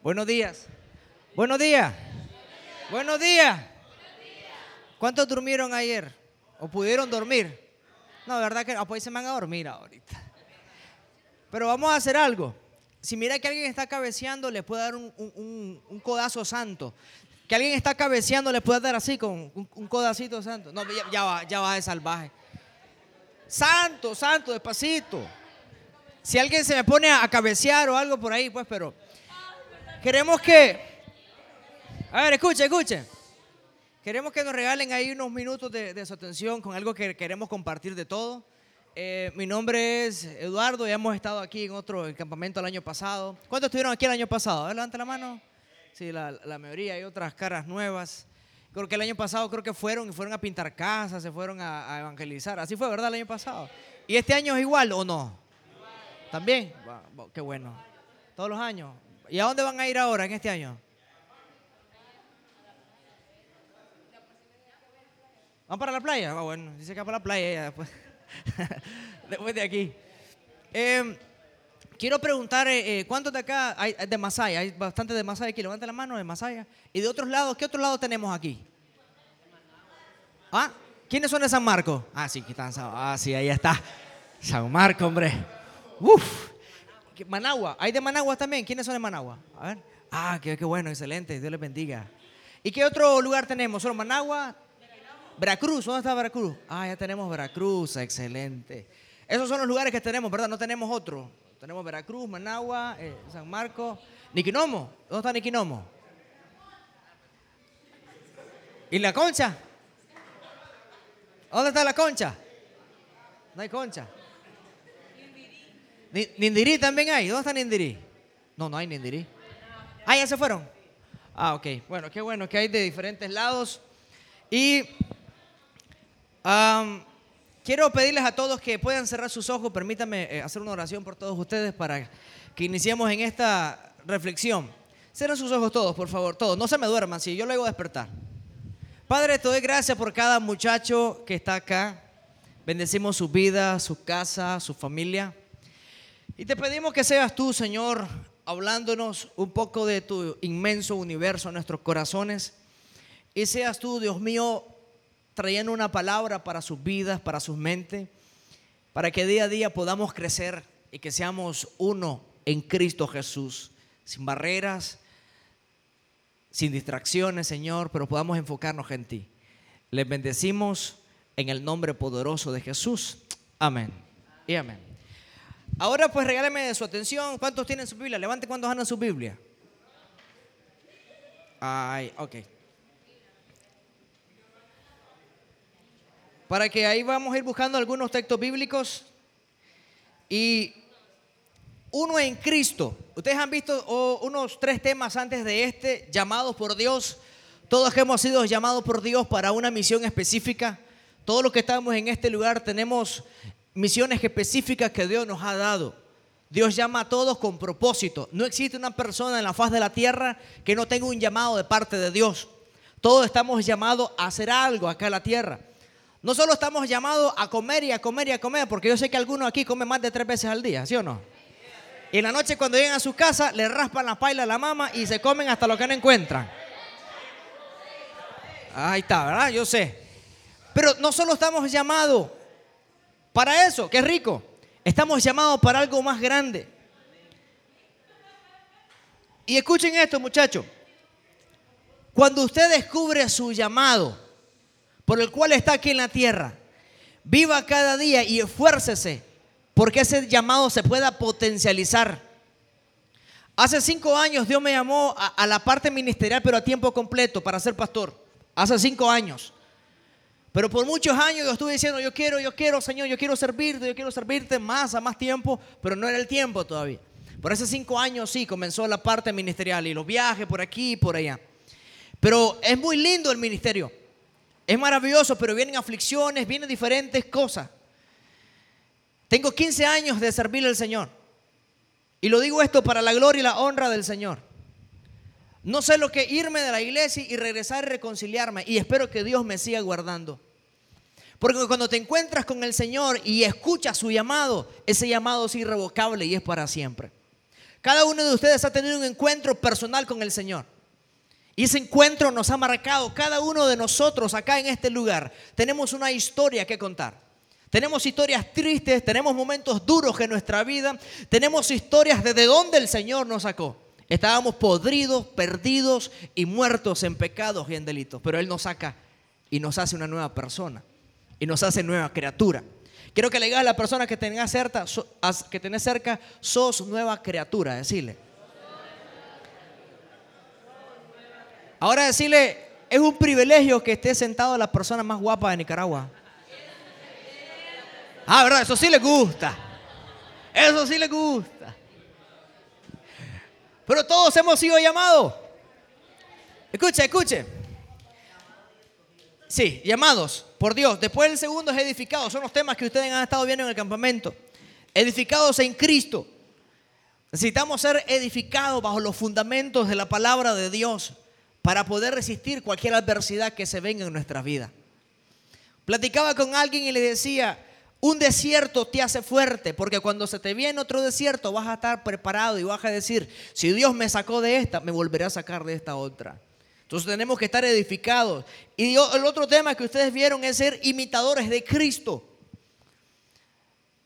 Buenos días. Buenos días. Buenos días. ¿Cuántos durmieron ayer? ¿O pudieron dormir? No, verdad que pues se van a dormir ahorita. Pero vamos a hacer algo. Si mira que alguien está cabeceando, le puede dar un, codazo santo. Que alguien está cabeceando, le puede dar así con un, codacito santo. No, ya, va, ya va de salvaje. Santo, santo, despacito. Si alguien se me pone a cabecear o algo por ahí, pues, pero queremos que... A ver, escuche, escuche. Queremos que nos regalen ahí unos minutos de, su atención con algo que queremos compartir de todo. Eh, mi nombre es Eduardo, ya hemos estado aquí en otro campamento el año pasado. ¿Cuántos estuvieron aquí el año pasado? levanta la mano. Sí, la, mayoría, hay otras caras nuevas. Creo que el año pasado creo que fueron y fueron a pintar casas, se fueron a, a evangelizar. Así fue, ¿verdad? El año pasado. ¿Y este año es igual o no? ¿También? qué bueno. Todos los años. ¿Y a dónde van a ir ahora en este año? ¿Van para la playa? Ah, bueno, dice que va para la playa después, después de aquí. Em, quiero preguntar, eh, eh, ¿cuántos de acá hay de Masaya? Hay bastante de Masaya aquí. Levanta la mano de Masaya. ¿Y de otros lados? ¿Qué otros lados tenemos aquí? ¿Ah? ¿Quiénes son de San Marcos? Ah, sí, aquí están. Ah, sí, ahí está. San Marcos, hombre. Uf. Managua. ¿Hay de Managua también? ¿Quiénes son de Managua? A ver. Ah, qué, bueno, excelente. Dios les bendiga. ¿Y qué otro lugar tenemos? ¿Solo Managua? Veracruz. ¿Dónde está Veracruz? Ah, ya tenemos Veracruz. Excelente. Esos son los lugares que tenemos, ¿verdad? No tenemos otro. Tenemos Veracruz, Managua, eh, San Marcos. Niquinomo. ¿Dónde está Niquinomo? ¿Y la concha? ¿Dónde está la concha? No hay concha. Nindirí también hay. ¿Dónde está Nindirí? No, no hay Nindirí. Ah, ya se fueron. Ah, ok. Bueno, qué bueno que hay de diferentes lados. Y quiero pedirles a todos que puedan cerrar sus ojos. Permítanme eh, hacer una oración por todos ustedes para que iniciemos en esta reflexión. Cierren sus ojos todos, por favor. Todos. No se me duerman, si yo lo hago despertar. Padre, te doy gracias por cada muchacho que está acá. Bendecimos su vida, su casa, su familia. Y te pedimos que seas tú, Señor, hablándonos un poco de tu inmenso universo en nuestros corazones. Y seas tú, Dios mío, trayendo una palabra para sus vidas, para sus mentes, para que día a día podamos crecer y que seamos uno en Cristo Jesús, sin barreras, sin distracciones, Señor, pero podamos enfocarnos en ti. Les bendecimos en el nombre poderoso de Jesús. Amén. Y amén. Ahora pues regáleme su atención. ¿Cuántos tienen su Biblia? Levante cuántos andan su Biblia. Ay, ok. Para que ahí vamos a ir buscando algunos textos bíblicos. Y uno en Cristo. Ustedes han visto oh, unos tres temas antes de este, llamados por Dios. Todos hemos sido llamados por Dios para una misión específica. Todos los que estamos en este lugar tenemos misiones específicas que Dios nos ha dado. Dios llama a todos con propósito. No existe una persona en la faz de la tierra que no tenga un llamado de parte de Dios. Todos estamos llamados a hacer algo acá en la tierra. No solo estamos llamados a comer y a comer y a comer, porque yo sé que algunos aquí comen más de tres veces al día, ¿sí o no? Y en la noche cuando llegan a su casa le raspan la paila a la mama y se comen hasta lo que no encuentran. Ahí está, ¿verdad? Yo sé. Pero no solo estamos llamados para eso, es rico. Estamos llamados para algo más grande. Y escuchen esto, muchachos. Cuando usted descubre su llamado, por el cual está aquí en la tierra, viva cada día y esfuércese porque ese llamado se pueda potencializar. Hace cinco años Dios me llamó a, a, la parte ministerial, pero a tiempo completo, para ser pastor. Hace cinco años. Pero por muchos años yo estuve diciendo, yo quiero, yo quiero, Señor, yo quiero servirte, yo quiero servirte más, a más tiempo, pero no era el tiempo todavía. Por esos cinco años sí comenzó la parte ministerial y los viajes por aquí y por allá. Pero es muy lindo el ministerio. Es maravilloso, pero vienen aflicciones, vienen diferentes cosas. Tengo 15 años de servirle al Señor. Y lo digo esto para la gloria y la honra del Señor. No sé lo que irme de la iglesia y regresar y reconciliarme. Y espero que Dios me siga guardando. Porque cuando te encuentras con el Señor y escuchas su llamado, ese llamado es irrevocable y es para siempre. Cada uno de ustedes ha tenido un encuentro personal con el Señor. Y ese encuentro nos ha marcado. Cada uno de nosotros acá en este lugar tenemos una historia que contar. Tenemos historias tristes, tenemos momentos duros en nuestra vida, tenemos historias de, de dónde el Señor nos sacó. Estábamos podridos, perdidos y muertos en pecados y en delitos, pero Él nos saca y nos hace una nueva persona y nos hace nueva criatura. Quiero que le digas a la persona que tenés cerca, que tenés cerca, sos nueva criatura, decirle. Ahora decirle, es un privilegio que esté sentado la persona más guapa de Nicaragua. Ah, ¿verdad? Eso sí le gusta. Eso sí le gusta. Pero todos hemos sido llamados. Escuche, escuche. Sí, llamados por Dios. Después el segundo es edificados. Son los temas que ustedes han estado viendo en el campamento. Edificados en Cristo. Necesitamos ser edificados bajo los fundamentos de la palabra de Dios para poder resistir cualquier adversidad que se venga en nuestra vida. Platicaba con alguien y le decía, un desierto te hace fuerte, porque cuando se te viene otro desierto vas a estar preparado y vas a decir, si Dios me sacó de esta, me volverá a sacar de esta otra. Entonces tenemos que estar edificados. Y el otro tema que ustedes vieron es ser imitadores de Cristo.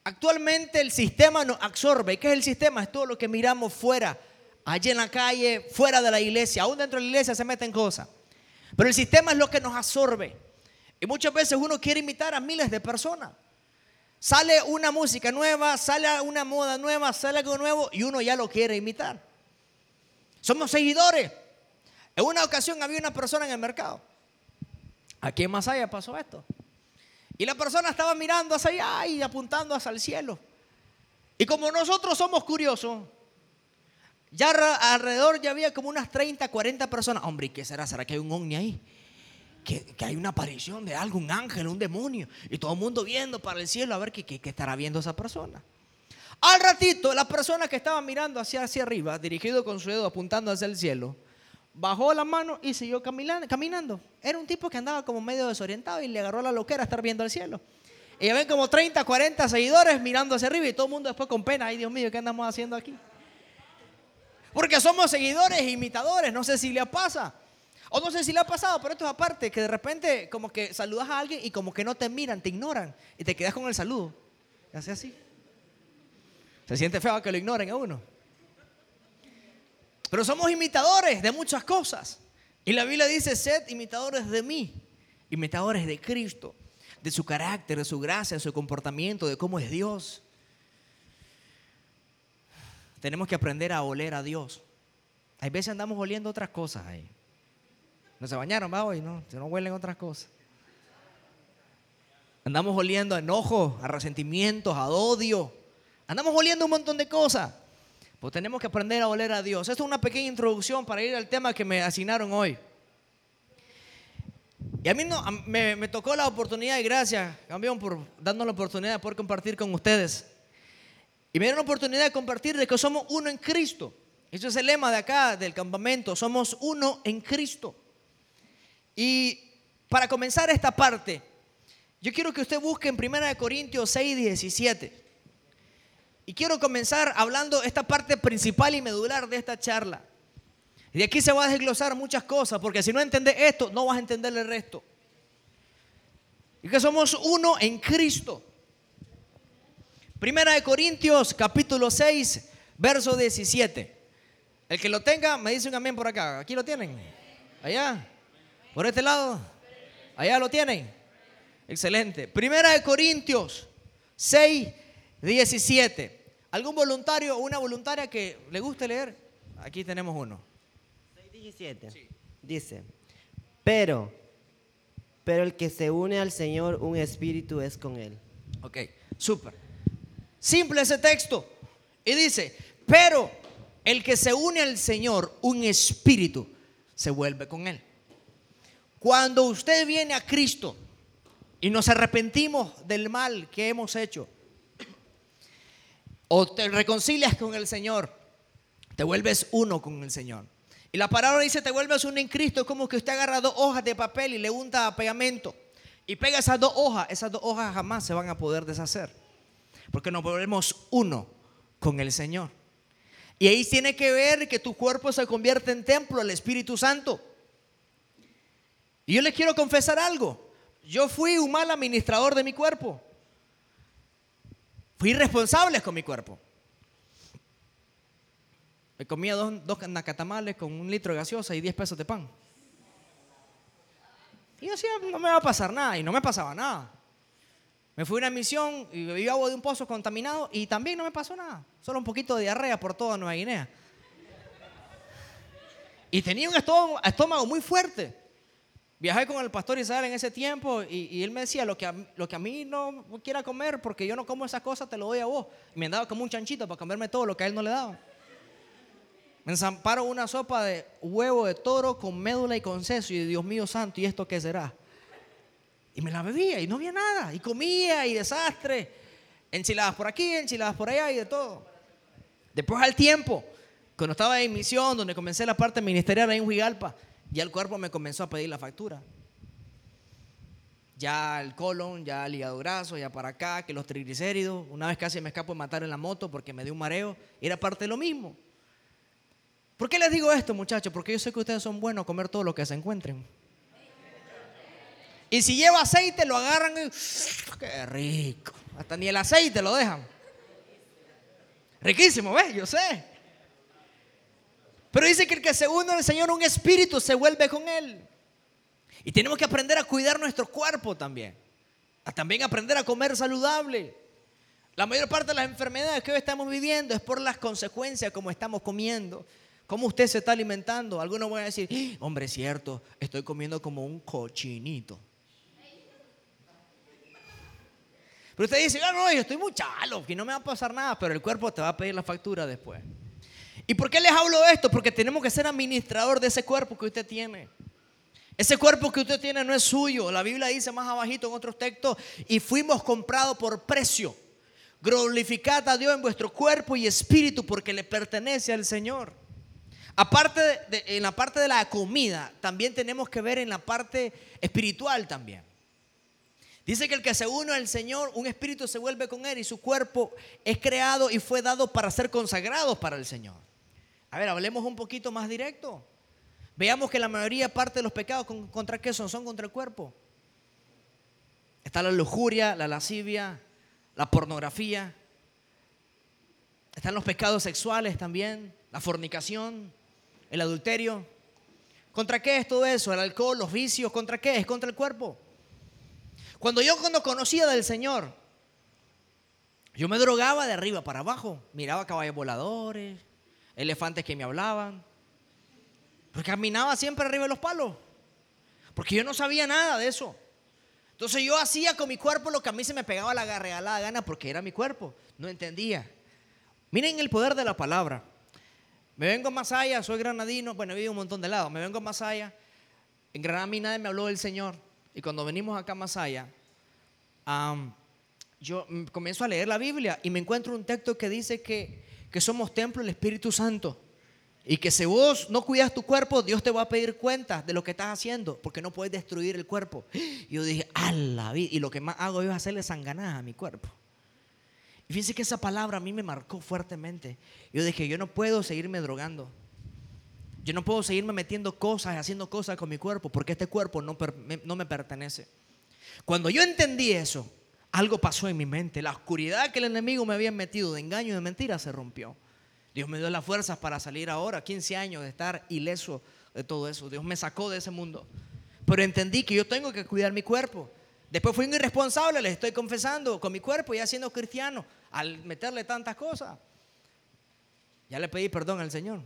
Actualmente el sistema nos absorbe. ¿Qué es el sistema? Es todo lo que miramos fuera, allí en la calle, fuera de la iglesia. Aún dentro de la iglesia se meten cosas. Pero el sistema es lo que nos absorbe. Y muchas veces uno quiere imitar a miles de personas. Sale una música nueva, sale una moda nueva, sale algo nuevo y uno ya lo quiere imitar. Somos seguidores. En una ocasión había una persona en el mercado. Aquí en Masaya pasó esto. Y la persona estaba mirando hacia allá y apuntando hacia el cielo. Y como nosotros somos curiosos, ya alrededor ya había como unas 30, 40 personas. Hombre, ¿y qué será? ¿Será que hay un ovni ahí? Que, hay una aparición de algo, un ángel, un demonio. Y todo el mundo viendo para el cielo a ver qué, estará viendo esa persona. Al ratito, la persona que estaba mirando hacia, hacia arriba, dirigido con su dedo apuntando hacia el cielo, bajó la mano y siguió caminando. Era un tipo que andaba como medio desorientado y le agarró la loquera a estar viendo el cielo. Y ya ven como 30, 40 seguidores mirando hacia arriba y todo el mundo después con pena. Ay, Dios mío, ¿qué andamos haciendo aquí? Porque somos seguidores e imitadores. No sé si le pasa. O no sé si le ha pasado, pero esto es aparte, que de repente como que saludas a alguien y como que no te miran, te ignoran y te quedas con el saludo. Y hace así. Se siente feo que lo ignoren a uno. Pero somos imitadores de muchas cosas. Y la Biblia dice, sed imitadores de mí, imitadores de Cristo, de su carácter, de su gracia, de su comportamiento, de cómo es Dios. Tenemos que aprender a oler a Dios. Hay veces andamos oliendo otras cosas ahí. No se bañaron, va hoy, ¿no? Se no huelen otras cosas. Andamos oliendo a enojo, a resentimientos, a odio. Andamos oliendo un montón de cosas. Pues tenemos que aprender a oler a Dios. Esto es una pequeña introducción para ir al tema que me asignaron hoy. Y a mí no, me, tocó la oportunidad y gracias, campeón, por darnos la oportunidad de poder compartir con ustedes. Y me dieron la oportunidad de compartir de que somos uno en Cristo. Eso es el lema de acá, del campamento. Somos uno en Cristo. Y para comenzar esta parte, yo quiero que usted busque en 1 Corintios 6, 17. Y quiero comenzar hablando esta parte principal y medular de esta charla. Y de aquí se va a desglosar muchas cosas, porque si no entiendes esto, no vas a entender el resto. Y que somos uno en Cristo. Primera de Corintios, capítulo 6, verso 17. El que lo tenga, me dice un amén por acá. Aquí lo tienen. Allá. Por este lado. Allá lo tienen. Excelente. Primera de Corintios 6, 17. ¿Algún voluntario o una voluntaria que le guste leer? Aquí tenemos uno. 17. Dice, pero, pero el que se une al Señor, un espíritu es con él. Ok, súper. Simple ese texto. Y dice, pero el que se une al Señor, un espíritu, se vuelve con él. Cuando usted viene a Cristo y nos arrepentimos del mal que hemos hecho, o te reconcilias con el Señor, te vuelves uno con el Señor. Y la palabra dice, te vuelves uno en Cristo, es como que usted agarra dos hojas de papel y le unta pegamento. Y pega esas dos hojas, esas dos hojas jamás se van a poder deshacer. Porque nos volvemos uno con el Señor. Y ahí tiene que ver que tu cuerpo se convierte en templo del Espíritu Santo. Y yo les quiero confesar algo. Yo fui un mal administrador de mi cuerpo. Fui irresponsable con mi cuerpo. Me comía dos, dos nacatamales con un litro de gaseosa y 10 pesos de pan. Y yo decía, no me va a pasar nada. Y no me pasaba nada. Me fui a una misión y bebí agua de un pozo contaminado y también no me pasó nada. Solo un poquito de diarrea por toda Nueva Guinea. Y tenía un estómago, muy fuerte. Viajé con el pastor Isabel en ese tiempo y, él me decía, lo que, a, lo que a mí no quiera comer, porque yo no como esas cosas, te lo doy a vos. Y me daba como un chanchito para comerme todo lo que a él no le daba. Me enzamparon una sopa de huevo de toro con médula y con seso. Y Dios mío santo, ¿y esto qué será? Y me la bebía y no había nada. Y comía y desastre. Enchiladas por aquí, enchiladas por allá y de todo. Después al tiempo, cuando estaba en misión, donde comencé la parte ministerial ahí en Huigalpa, ya el cuerpo me comenzó a pedir la factura. Ya el colon, ya el hígado graso, ya para acá, que los triglicéridos. Una vez casi me escapo de matar en la moto porque me dio un mareo. Era parte de lo mismo. ¿Por qué les digo esto, muchachos? Porque yo sé que ustedes son buenos a comer todo lo que se encuentren. Y si lleva aceite, lo agarran y. ¡Qué rico! Hasta ni el aceite lo dejan. Riquísimo, ¿ves? Yo sé. Pero dice que el que se une al Señor, un espíritu, se vuelve con Él. Y tenemos que aprender a cuidar nuestro cuerpo también. A también aprender a comer saludable. La mayor parte de las enfermedades que hoy estamos viviendo es por las consecuencias como estamos comiendo. ¿Cómo usted se está alimentando? Algunos van a decir, ¡Ah! hombre, es cierto, estoy comiendo como un cochinito. Pero usted dice, ah, no, yo estoy muy chalo, que no me va a pasar nada, pero el cuerpo te va a pedir la factura después. ¿Y por qué les hablo esto? Porque tenemos que ser administrador de ese cuerpo que usted tiene. Ese cuerpo que usted tiene no es suyo. La Biblia dice más abajito en otros textos, y fuimos comprados por precio. Glorificad a Dios en vuestro cuerpo y espíritu porque le pertenece al Señor. Aparte de, en la parte de la comida, también tenemos que ver en la parte espiritual también. Dice que el que se une al Señor, un espíritu se vuelve con él y su cuerpo es creado y fue dado para ser consagrado para el Señor. A ver, hablemos un poquito más directo. Veamos que la mayoría parte de los pecados contra qué son, son contra el cuerpo. Está la lujuria, la lascivia, la pornografía. Están los pecados sexuales también, la fornicación, el adulterio. ¿Contra qué es todo eso? El alcohol, los vicios, ¿contra qué? Es contra el cuerpo. Cuando yo cuando conocía del Señor, yo me drogaba de arriba para abajo. Miraba caballos voladores, elefantes que me hablaban. Porque caminaba siempre arriba de los palos. Porque yo no sabía nada de eso. Entonces yo hacía con mi cuerpo lo que a mí se me pegaba la regalada gana porque era mi cuerpo. No entendía. Miren el poder de la palabra. Me vengo más allá, soy granadino. Bueno, he vivido un montón de lados. Me vengo más allá. En Granada a nadie me habló del Señor. Y cuando venimos acá más allá, yo comienzo a leer la Biblia y me encuentro un texto que dice que, que somos templo del Espíritu Santo. Y que si vos no cuidas tu cuerpo, Dios te va a pedir cuenta de lo que estás haciendo, porque no puedes destruir el cuerpo. Y yo dije, a la vida. Y lo que más hago es hacerle sanganada a mi cuerpo. Y fíjense que esa palabra a mí me marcó fuertemente. Yo dije, yo no puedo seguirme drogando. Yo no puedo seguirme metiendo cosas, haciendo cosas con mi cuerpo, porque este cuerpo no, no me pertenece. Cuando yo entendí eso, algo pasó en mi mente. La oscuridad que el enemigo me había metido de engaño y de mentira se rompió. Dios me dio las fuerzas para salir ahora, 15 años de estar ileso de todo eso. Dios me sacó de ese mundo. Pero entendí que yo tengo que cuidar mi cuerpo. Después fui un irresponsable, les estoy confesando, con mi cuerpo, ya siendo cristiano, al meterle tantas cosas. Ya le pedí perdón al Señor.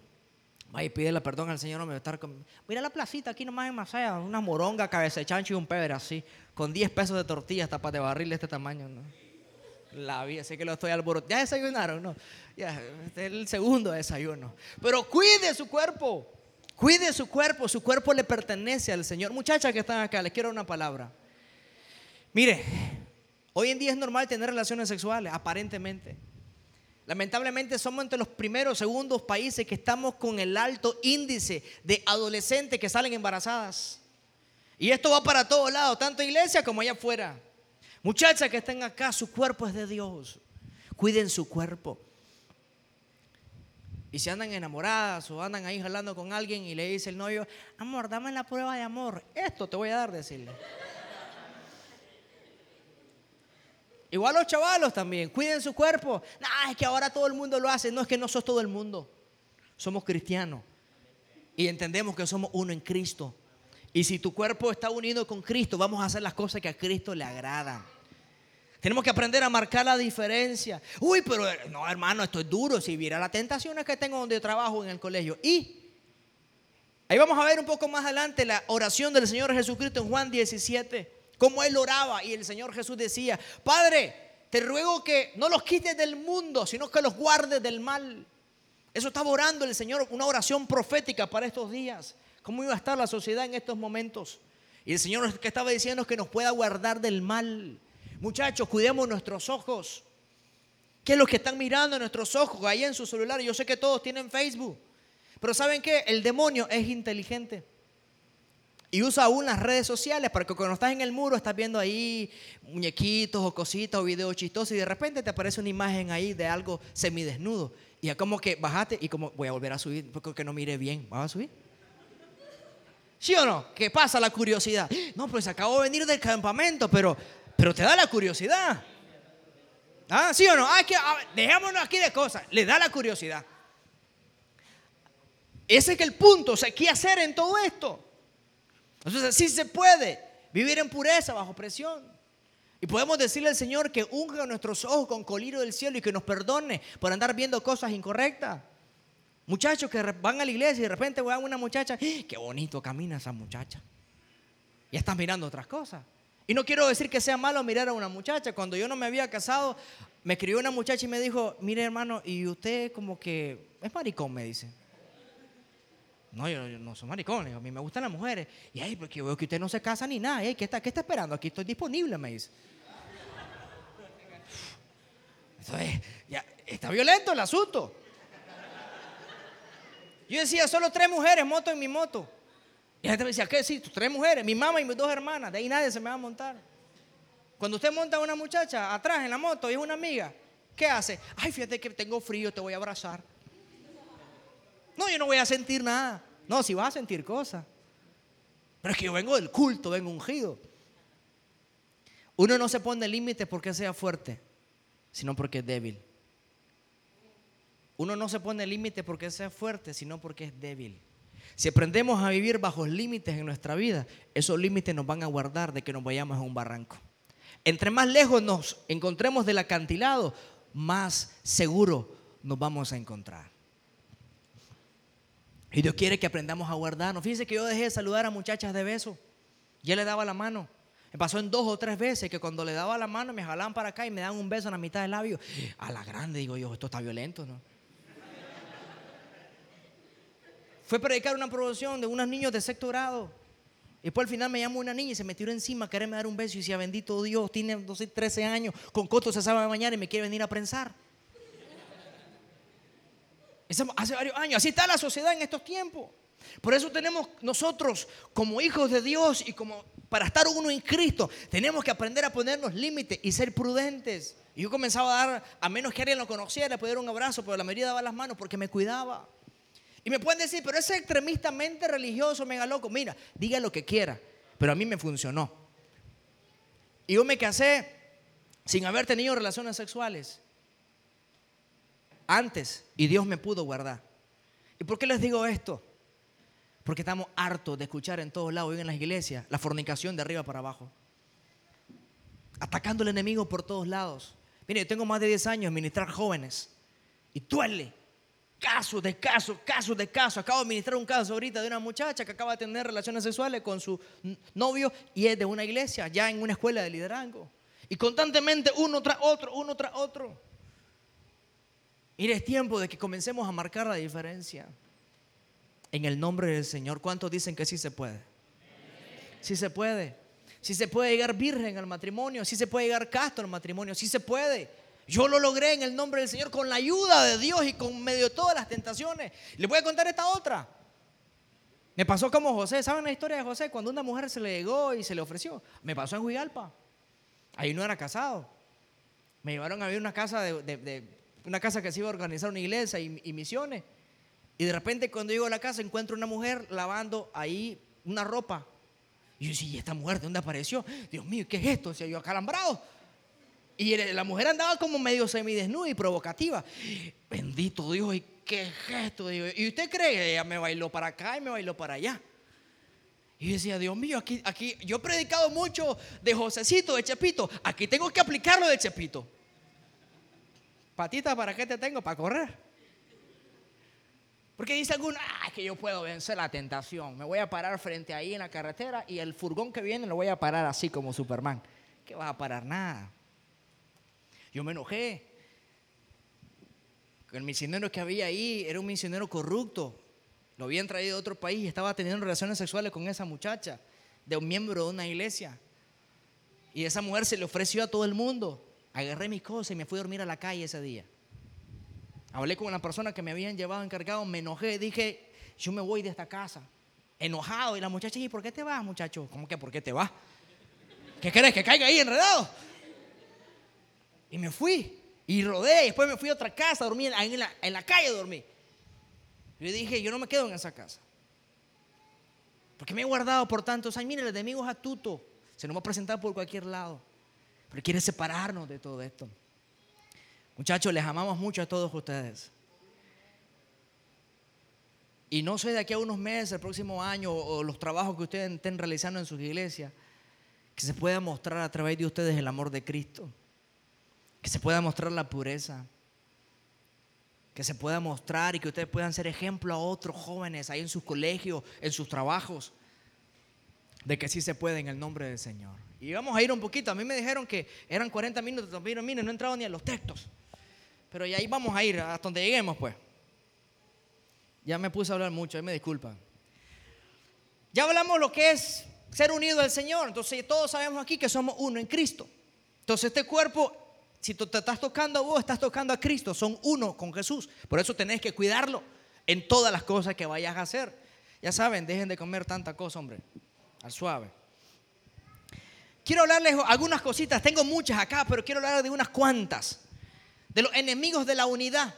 Vaya y pídele perdón al Señor, no me va a estar con... Mira la placita aquí nomás en Masaya, una moronga, cabeza de chancho y un pebre así, con 10 pesos de tortilla hasta para de barril de este tamaño. La vida, sé que lo estoy alborotando. Ya desayunaron, ¿no? Ya, este es el segundo desayuno. Pero cuide su cuerpo, cuide su cuerpo, su cuerpo le pertenece al Señor. Muchachas que están acá, les quiero una palabra. Mire, hoy en día es normal tener relaciones sexuales, aparentemente. Lamentablemente somos entre los primeros, segundos países que estamos con el alto índice de adolescentes que salen embarazadas. Y esto va para todos lados, tanto iglesia como allá afuera. Muchachas que estén acá, su cuerpo es de Dios. Cuiden su cuerpo. Y si andan enamoradas o andan ahí jalando con alguien y le dice el novio, amor, dame la prueba de amor. Esto te voy a dar, decirle. Igual los chavalos también, cuiden su cuerpo. No, es que ahora todo el mundo lo hace. No es que no sos todo el mundo. Somos cristianos. Y entendemos que somos uno en Cristo. Y si tu cuerpo está unido con Cristo, vamos a hacer las cosas que a Cristo le agradan. Tenemos que aprender a marcar la diferencia. Uy, pero eh, no, hermano, esto es duro. Si viera las tentaciones que tengo donde trabajo en el colegio. Y ahí vamos a ver un poco más adelante la oración del Señor Jesucristo en Juan 17 cómo él oraba y el Señor Jesús decía, Padre, te ruego que no los quites del mundo, sino que los guardes del mal. Eso estaba orando el Señor, una oración profética para estos días. ¿Cómo iba a estar la sociedad en estos momentos? Y el Señor que estaba diciendo es que nos pueda guardar del mal. Muchachos, cuidemos nuestros ojos. ¿Qué es lo que están mirando en nuestros ojos ahí en su celular? Yo sé que todos tienen Facebook. Pero ¿saben qué? El demonio es inteligente. Y usa aún las redes sociales para que cuando estás en el muro estás viendo ahí muñequitos o cositas o videos chistosos y de repente te aparece una imagen ahí de algo semidesnudo. Y es como que bajaste y como voy a volver a subir porque no mire bien. ¿Vas a subir? ¿Sí o no? ¿Qué pasa la curiosidad? No, pues acabo de venir del campamento, pero, pero te da la curiosidad. ¿Ah, ¿Sí o no? Ah, que, dejémonos aquí de cosas. Le da la curiosidad. Ese es el punto. O sea, ¿qué hacer en todo esto? Entonces sí se puede vivir en pureza bajo presión. Y podemos decirle al Señor que unja nuestros ojos con coliro del cielo y que nos perdone por andar viendo cosas incorrectas. Muchachos que van a la iglesia y de repente vean una muchacha, ¡Ah! qué bonito camina esa muchacha. Y están mirando otras cosas. Y no quiero decir que sea malo mirar a una muchacha. Cuando yo no me había casado, me escribió una muchacha y me dijo, mire hermano, y usted como que es maricón, me dice. No, yo, no soy maricón, a mí me gustan las mujeres. Y ahí, porque veo que usted no se casa ni nada. ¿Qué, está, ¿Qué está esperando? Aquí estoy disponible, me dice. Entonces, ya, está violento el asunto. Yo decía, solo tres mujeres, moto en mi moto. Y la gente me decía, ¿qué? Sí, tres mujeres, mi mamá y mis dos hermanas. De ahí nadie se me va a montar. Cuando usted monta a una muchacha atrás en la moto y es una amiga, ¿qué hace? Ay, fíjate que tengo frío, te voy a abrazar. No, yo no voy a sentir nada. No, si vas a sentir cosas. Pero es que yo vengo del culto, vengo ungido. Uno no se pone límites porque sea fuerte, sino porque es débil. Uno no se pone límites porque sea fuerte, sino porque es débil. Si aprendemos a vivir bajo límites en nuestra vida, esos límites nos van a guardar de que nos vayamos a un barranco. Entre más lejos nos encontremos del acantilado, más seguro nos vamos a encontrar. Y Dios quiere que aprendamos a guardarnos. Fíjense que yo dejé de saludar a muchachas de beso. Ya le daba la mano. Me pasó en dos o tres veces que cuando le daba la mano me jalaban para acá y me daban un beso en la mitad del labio. A la grande digo yo, esto está violento, ¿no? Fue predicar una promoción de unos niños de sexto grado. Y después al final me llamó una niña y se me tiró encima a quererme dar un beso y decía, bendito Dios, tiene 12, 13 años, con coto se sabe mañana y me quiere venir a prensar hace varios años. Así está la sociedad en estos tiempos. Por eso tenemos nosotros como hijos de Dios y como para estar uno en Cristo, tenemos que aprender a ponernos límites y ser prudentes. Y yo comenzaba a dar, a menos que alguien lo conociera, poder un abrazo, pero la mayoría daba las manos porque me cuidaba. Y me pueden decir, pero ese extremistamente religioso, mega loco, mira, diga lo que quiera, pero a mí me funcionó. Y yo me casé sin haber tenido relaciones sexuales antes y Dios me pudo guardar. ¿Y por qué les digo esto? Porque estamos hartos de escuchar en todos lados, hoy en las iglesias, la fornicación de arriba para abajo. Atacando al enemigo por todos lados. Mire, yo tengo más de 10 años en ministrar jóvenes y duele. Casos de casos, casos de casos. Acabo de ministrar un caso ahorita de una muchacha que acaba de tener relaciones sexuales con su novio y es de una iglesia, ya en una escuela de liderazgo. Y constantemente uno tras otro, uno tras otro. Mire, es tiempo de que comencemos a marcar la diferencia. En el nombre del Señor, ¿cuántos dicen que sí se puede? Sí se puede. Sí se puede llegar virgen al matrimonio, sí se puede llegar casto al matrimonio, sí se puede. Yo lo logré en el nombre del Señor con la ayuda de Dios y con medio de todas las tentaciones. Les voy a contar esta otra. Me pasó como José. ¿Saben la historia de José? Cuando una mujer se le llegó y se le ofreció. Me pasó en Huigalpa. Ahí no era casado. Me llevaron a ver una casa de una casa que se iba a organizar una iglesia y, misiones. Y de repente cuando llego a la casa encuentro una mujer lavando ahí una ropa. Y yo decía, ¿y esta mujer de dónde apareció? Dios mío, ¿qué es esto? Decía yo, acalambrado. Y la mujer andaba como medio semidesnuda y provocativa. Bendito Dios, ¿y qué es esto? ¿Y usted cree que ella me bailó para acá y me bailó para allá? Y decía, Dios mío, aquí, aquí, yo he predicado mucho de Josecito, de Chepito. Aquí tengo que aplicarlo de Chepito. Patita, ¿para qué te tengo? Para correr. Porque dice alguno, ah, que yo puedo vencer la tentación. Me voy a parar frente ahí en la carretera y el furgón que viene lo voy a parar así como Superman. ¿Qué vas a parar? Nada. Yo me enojé. El misionero que había ahí era un misionero corrupto. Lo habían traído de otro país y estaba teniendo relaciones sexuales con esa muchacha, de un miembro de una iglesia. Y esa mujer se le ofreció a todo el mundo. Agarré mis cosas y me fui a dormir a la calle ese día. Hablé con una persona que me habían llevado encargado, me enojé, dije, yo me voy de esta casa. Enojado. Y la muchacha, ¿y por qué te vas, muchacho? ¿Cómo que por qué te vas? ¿Qué querés? ¿Que caiga ahí enredado? Y me fui. Y rodé. Después me fui a otra casa, dormí en la, en la calle, dormí. Yo dije, yo no me quedo en esa casa. Porque me he guardado por tantos años. Mire, el enemigo es atuto. Se nos va a presentar por cualquier lado. Pero quiere separarnos de todo esto. Muchachos, les amamos mucho a todos ustedes. Y no sé de aquí a unos meses, el próximo año, o los trabajos que ustedes estén realizando en sus iglesias, que se pueda mostrar a través de ustedes el amor de Cristo. Que se pueda mostrar la pureza. Que se pueda mostrar y que ustedes puedan ser ejemplo a otros jóvenes ahí en sus colegios, en sus trabajos, de que sí se puede en el nombre del Señor. Y vamos a ir un poquito. A mí me dijeron que eran 40 minutos. Miren, miren, no he entrado ni a los textos. Pero ya ahí vamos a ir, hasta donde lleguemos, pues. Ya me puse a hablar mucho, ahí me disculpan. Ya hablamos lo que es ser unido al Señor. Entonces todos sabemos aquí que somos uno en Cristo. Entonces este cuerpo, si tú te estás tocando a vos, estás tocando a Cristo. Son uno con Jesús. Por eso tenés que cuidarlo en todas las cosas que vayas a hacer. Ya saben, dejen de comer tanta cosa, hombre. Al suave. Quiero hablarles algunas cositas. Tengo muchas acá, pero quiero hablar de unas cuantas de los enemigos de la unidad.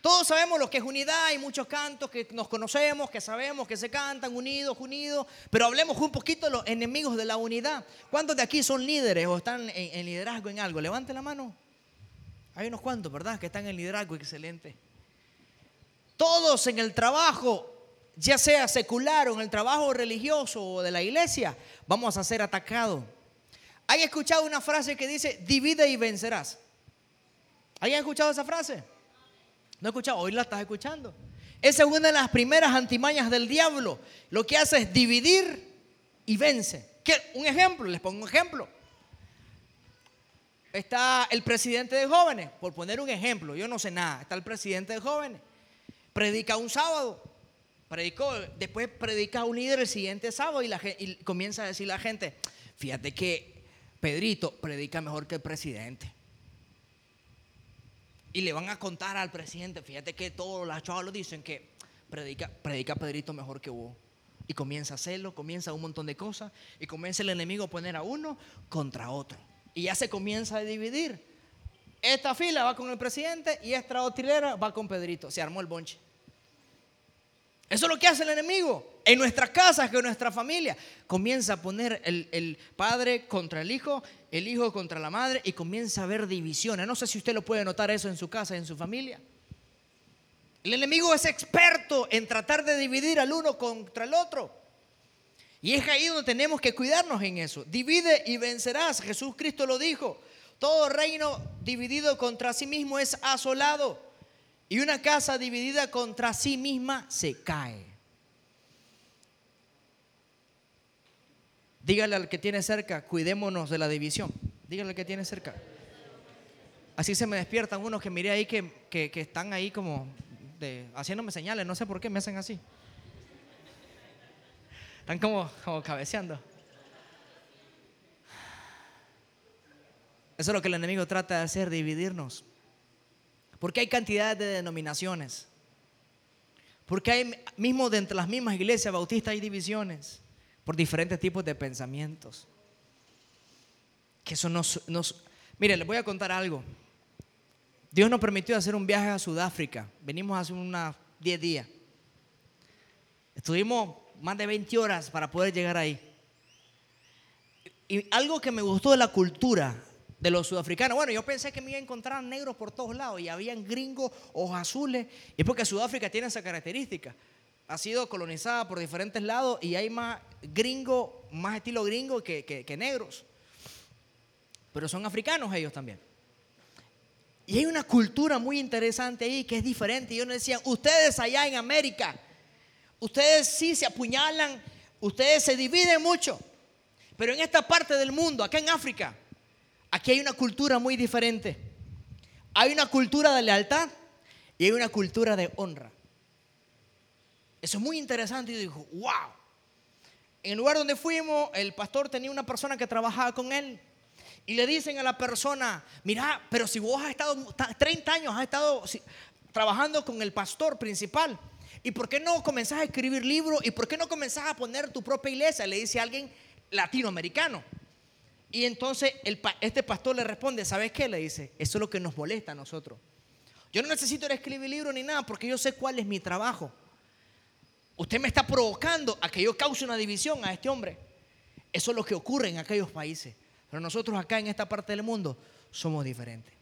Todos sabemos lo que es unidad, hay muchos cantos que nos conocemos, que sabemos que se cantan unidos, unidos, pero hablemos un poquito de los enemigos de la unidad. ¿Cuántos de aquí son líderes o están en, liderazgo en algo? Levante la mano. Hay unos cuantos, ¿verdad? Que están en liderazgo, excelente. Todos en el trabajo, ya sea secular o en el trabajo religioso o de la iglesia, vamos a ser atacados. ¿Hay escuchado una frase que dice, divide y vencerás? ¿Alguien ha escuchado esa frase? No he escuchado, hoy la estás escuchando. Esa es una de las primeras antimañas del diablo. Lo que hace es dividir y vence. Un ejemplo, les pongo un ejemplo. Está el presidente de jóvenes, por poner un ejemplo, yo no sé nada. Está el presidente de jóvenes. Predica un sábado. Predicó, después predica un líder el siguiente sábado y, la, y comienza a decir la gente, fíjate que Pedrito predica mejor que el presidente. Y le van a contar al presidente, fíjate que todos los chavos dicen que predica, predica Pedrito mejor que vos. Y comienza a hacerlo, comienza un montón de cosas. Y comienza el enemigo a poner a uno contra otro. Y ya se comienza a dividir. Esta fila va con el presidente y esta otra va con Pedrito. Se armó el bonche. Eso es lo que hace el enemigo. En nuestras casas, en nuestra familia. Comienza a poner el, padre contra el hijo, el hijo contra la madre y comienza a haber divisiones. No sé si usted lo puede notar eso en su casa, en su familia. El enemigo es experto en tratar de dividir al uno contra el otro. Y es ahí donde tenemos que cuidarnos en eso. Divide y vencerás. Jesús Cristo lo dijo. Todo reino dividido contra sí mismo es asolado y una casa dividida contra sí misma se cae. Dígale al que tiene cerca, cuidémonos de la división. Dígale al que tiene cerca. Así se me despiertan unos que miré ahí que, están ahí como de, haciéndome señales, no sé por qué me hacen así. Están como, como cabeceando. Eso es lo que el enemigo trata de hacer, dividirnos. Porque hay cantidad de denominaciones. Porque hay, mismo dentro de las mismas iglesias bautistas hay divisiones por diferentes tipos de pensamientos. Que eso nos, nos... Mire, les voy a contar algo. Dios nos permitió hacer un viaje a Sudáfrica. Venimos hace unas 10 días. Estuvimos más de 20 horas para poder llegar ahí. Y algo que me gustó de la cultura de los sudafricanos, bueno, yo pensé que me iba a encontrar negros por todos lados y habían gringos, ojos azules, y es porque Sudáfrica tiene esa característica. Ha sido colonizada por diferentes lados y hay más gringos, más estilo gringo que, que negros. Pero son africanos ellos también. Y hay una cultura muy interesante ahí que es diferente. Y ellos decían, ustedes allá en América, ustedes sí se apuñalan, ustedes se dividen mucho. Pero en esta parte del mundo, acá en África, aquí hay una cultura muy diferente. Hay una cultura de lealtad y hay una cultura de honra. Eso es muy interesante. Y dijo, wow. En el lugar donde fuimos, el pastor tenía una persona que trabajaba con él. Y le dicen a la persona, mira, pero si vos has estado 30 años, has estado trabajando con el pastor principal, ¿y por qué no comenzás a escribir libros? ¿Y por qué no comenzás a poner tu propia iglesia? Le dice alguien latinoamericano. Y entonces este pastor le responde, ¿sabes qué? Le dice, eso es lo que nos molesta a nosotros. Yo no necesito escribir libros ni nada porque yo sé cuál es mi trabajo. Usted me está provocando a que yo cause una división a este hombre. Eso es lo que ocurre en aquellos países. Pero nosotros acá en esta parte del mundo somos diferentes.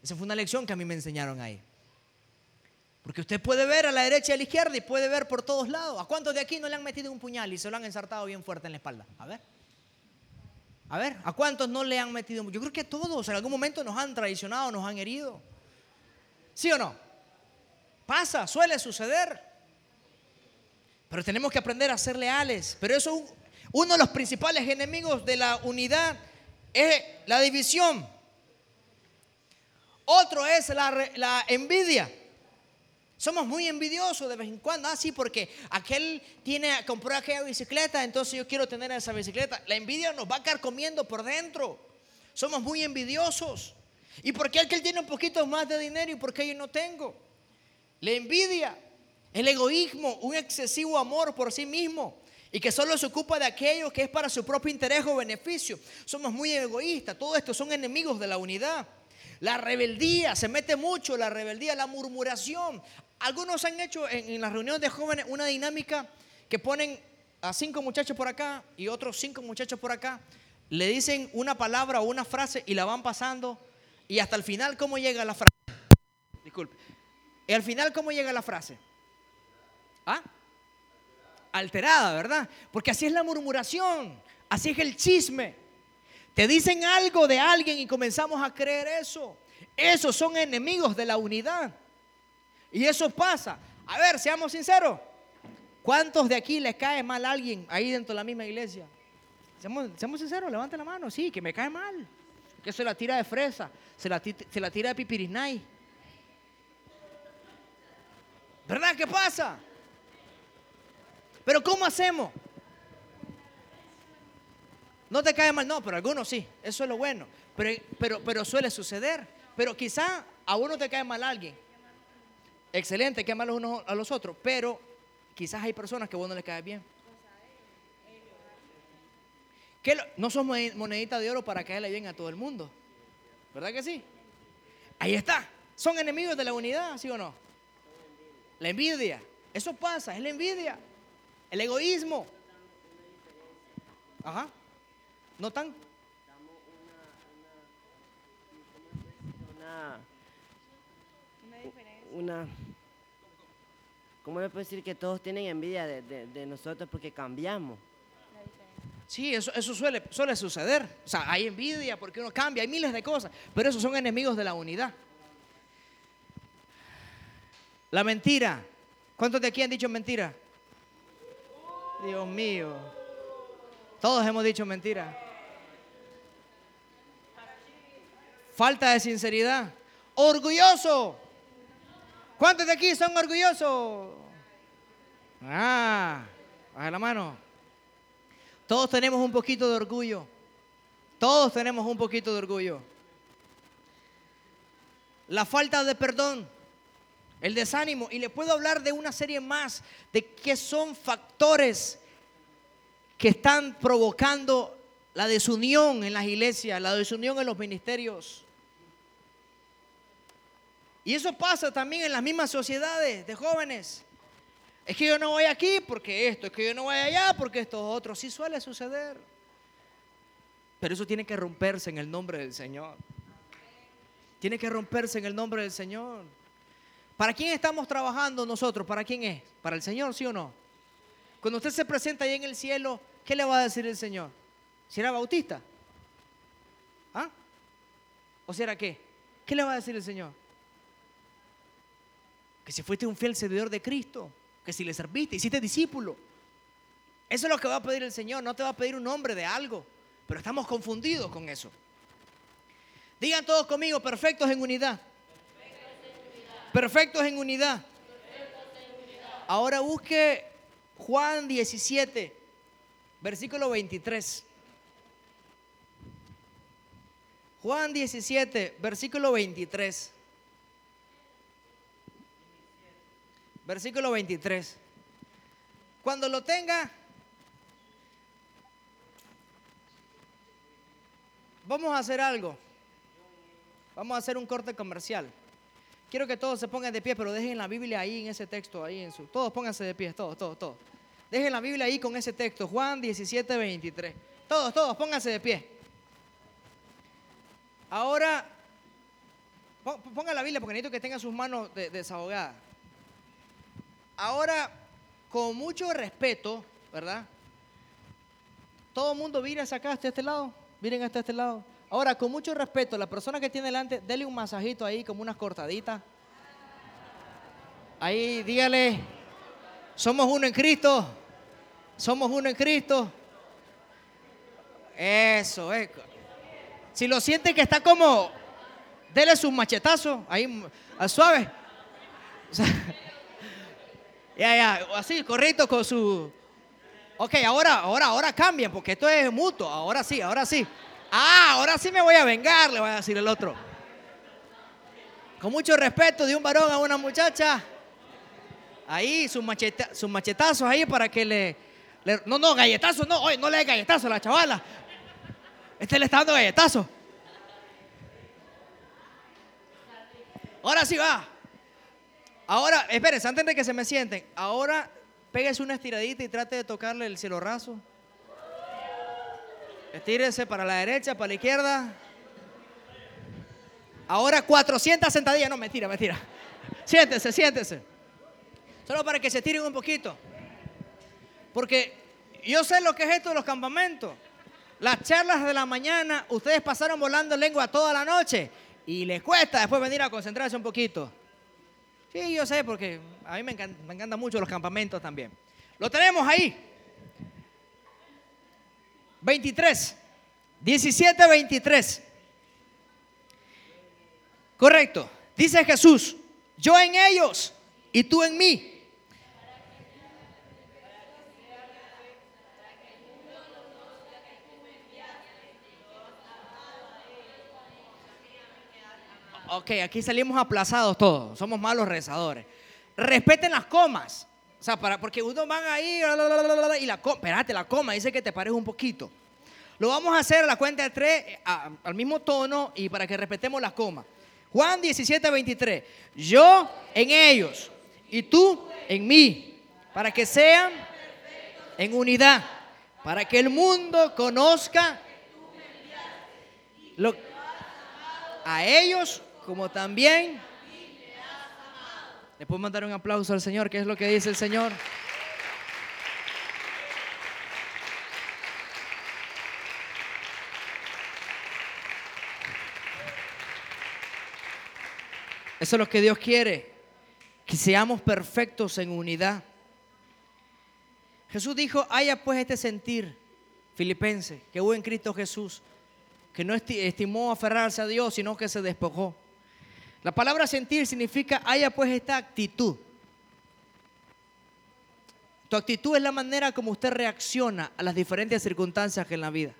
Esa fue una lección que a mí me enseñaron ahí. Porque usted puede ver a la derecha y a la izquierda y puede ver por todos lados. ¿A cuántos de aquí no le han metido un puñal y se lo han ensartado bien fuerte en la espalda? A ver. A ver, ¿a cuántos no le han metido? Yo creo que a todos en algún momento nos han traicionado, nos han herido. ¿Sí o no? Pasa, suele suceder. Pero tenemos que aprender a ser leales. Pero eso es uno de los principales enemigos de la unidad es la división. Otro es la, envidia. Somos muy envidiosos de vez en cuando. Ah, sí, porque aquel tiene, compró aquella bicicleta, entonces yo quiero tener esa bicicleta. La envidia nos va a quedar comiendo por dentro. Somos muy envidiosos. ¿Y por qué aquel tiene un poquito más de dinero y por qué yo no tengo? La envidia, el egoísmo, un excesivo amor por sí mismo y que solo se ocupa de aquello que es para su propio interés o beneficio. Somos muy egoístas, todo esto son enemigos de la unidad. La rebeldía, se mete mucho la rebeldía, la murmuración. Algunos han hecho en, las reuniones de jóvenes una dinámica que ponen a cinco muchachos por acá y otros cinco muchachos por acá, le dicen una palabra o una frase y la van pasando y hasta el final cómo llega la frase. Disculpe. Y al final cómo llega la frase. ¿Ah? alterada, ¿verdad? Porque así es la murmuración, así es el chisme. Te dicen algo de alguien y comenzamos a creer eso. Esos son enemigos de la unidad. Y eso pasa. A ver, seamos sinceros. ¿Cuántos de aquí les cae mal a alguien ahí dentro de la misma iglesia? Seamos, sinceros, levante la mano. Sí, que me cae mal. Que se la tira de fresa, se la, se la tira de pipirinay. ¿Verdad? ¿Qué pasa? Pero ¿cómo hacemos? No te cae mal, no, pero algunos sí, eso es lo bueno. Pero, pero, pero suele suceder. Pero quizá a uno te cae mal alguien. Excelente, que los unos a los otros, pero quizás hay personas que a uno le cae bien. Que no somos monedita de oro para caerle bien a todo el mundo. ¿Verdad que sí? Ahí está. Son enemigos de la unidad, ¿sí o no? La envidia. Eso pasa, es la envidia. El egoísmo. Ajá. ¿No tan? Una, una, ¿Cómo le puedo decir que todos tienen envidia de, nosotros porque cambiamos? Sí, eso, eso suele, suele suceder. O sea, hay envidia porque uno cambia, hay miles de cosas, pero esos son enemigos de la unidad. La mentira. ¿Cuántos de aquí han dicho mentira? Dios mío. Todos hemos dicho mentira. Falta de sinceridad. Orgulloso. ¿Cuántos de aquí son orgullosos? Ah, baja la mano. Todos tenemos un poquito de orgullo. Todos tenemos un poquito de orgullo. La falta de perdón el desánimo. Y le puedo hablar de una serie más de qué son factores que están provocando la desunión en las iglesias, la desunión en los ministerios. Y eso pasa también en las mismas sociedades de jóvenes. Es que yo no voy aquí porque esto, es que yo no voy allá porque esto otro. Sí suele suceder. Pero eso tiene que romperse en el nombre del Señor. Tiene que romperse en el nombre del Señor. ¿Para quién estamos trabajando nosotros? ¿Para quién es? ¿Para el Señor, sí o no? Cuando usted se presenta ahí en el cielo, ¿qué le va a decir el Señor? ¿Si era bautista? ¿Ah? ¿O si era qué? ¿Qué le va a decir el Señor? Que si fuiste un fiel servidor de Cristo, que si le serviste, hiciste discípulo. Eso es lo que va a pedir el Señor, no te va a pedir un nombre de algo, pero estamos confundidos con eso. Digan todos conmigo, perfectos en unidad. Perfectos en unidad. Ahora busque Juan 17, versículo 23. Juan 17, versículo 23. Versículo 23. Cuando lo tenga, vamos a hacer algo. Vamos a hacer un corte comercial. Quiero que todos se pongan de pie, pero dejen la Biblia ahí en ese texto, ahí en su. Todos pónganse de pie, todos, todos, todos. Dejen la Biblia ahí con ese texto, Juan 17, 23. Todos, todos, pónganse de pie. Ahora, ponga la Biblia porque necesito que tenga sus manos desahogadas. Ahora, con mucho respeto, ¿verdad? Todo el mundo vire acá, hasta este lado. Miren hasta este lado. Ahora, con mucho respeto, la persona que tiene delante, dele un masajito ahí, como unas cortaditas. Ahí, dígale, somos uno en Cristo. Somos uno en Cristo. Eso, es. Si lo siente que está como, dele su machetazo, ahí, suave. Ya, ya, así, correcto con su... Ok, ahora, ahora, ahora cambien, porque esto es mutuo. Ahora sí, ahora sí. Ah, ahora sí me voy a vengar, le voy a decir el otro. Con mucho respeto de un varón a una muchacha. Ahí, sus, machetazos ahí para que le, No, no, galletazos no. Oye, no le dé galletazos a la chavala. Este le está dando galletazos. Ahora sí va. Ahora, espérense, antes de que se me sienten. Ahora, pégase una estiradita y trate de tocarle el cielo raso. Estírese para la derecha, para la izquierda. Ahora 400 sentadillas. No, mentira, mentira. Siéntese, siéntese. Solo para que se tiren un poquito. Porque yo sé lo que es esto de los campamentos. Las charlas de la mañana, ustedes pasaron volando lengua toda la noche y les cuesta después venir a concentrarse un poquito. Sí, yo sé, porque a mí me, me encantan mucho los campamentos también. Lo tenemos ahí. 23. 17, 23. Correcto. Dice Jesús, yo en ellos y tú en mí. Ok, aquí salimos aplazados todos. Somos malos rezadores. Respeten las comas. O sea, para, porque uno van ahí y la coma, espérate, la coma dice que te pares un poquito. Lo vamos a hacer a la cuenta de tres, al mismo tono y para que respetemos las comas. Juan 17, 23. Yo en ellos y tú en mí, para que sean en unidad, para que el mundo conozca lo, a ellos como también ¿Le puedo mandar un aplauso al Señor? ¿Qué es lo que dice el Señor? Eso es lo que Dios quiere, que seamos perfectos en unidad. Jesús dijo, haya pues este sentir filipense que hubo en Cristo Jesús, que no estimó aferrarse a Dios, sino que se despojó la palabra sentir significa haya pues esta actitud. Tu actitud es la manera como usted reacciona a las diferentes circunstancias en la vida.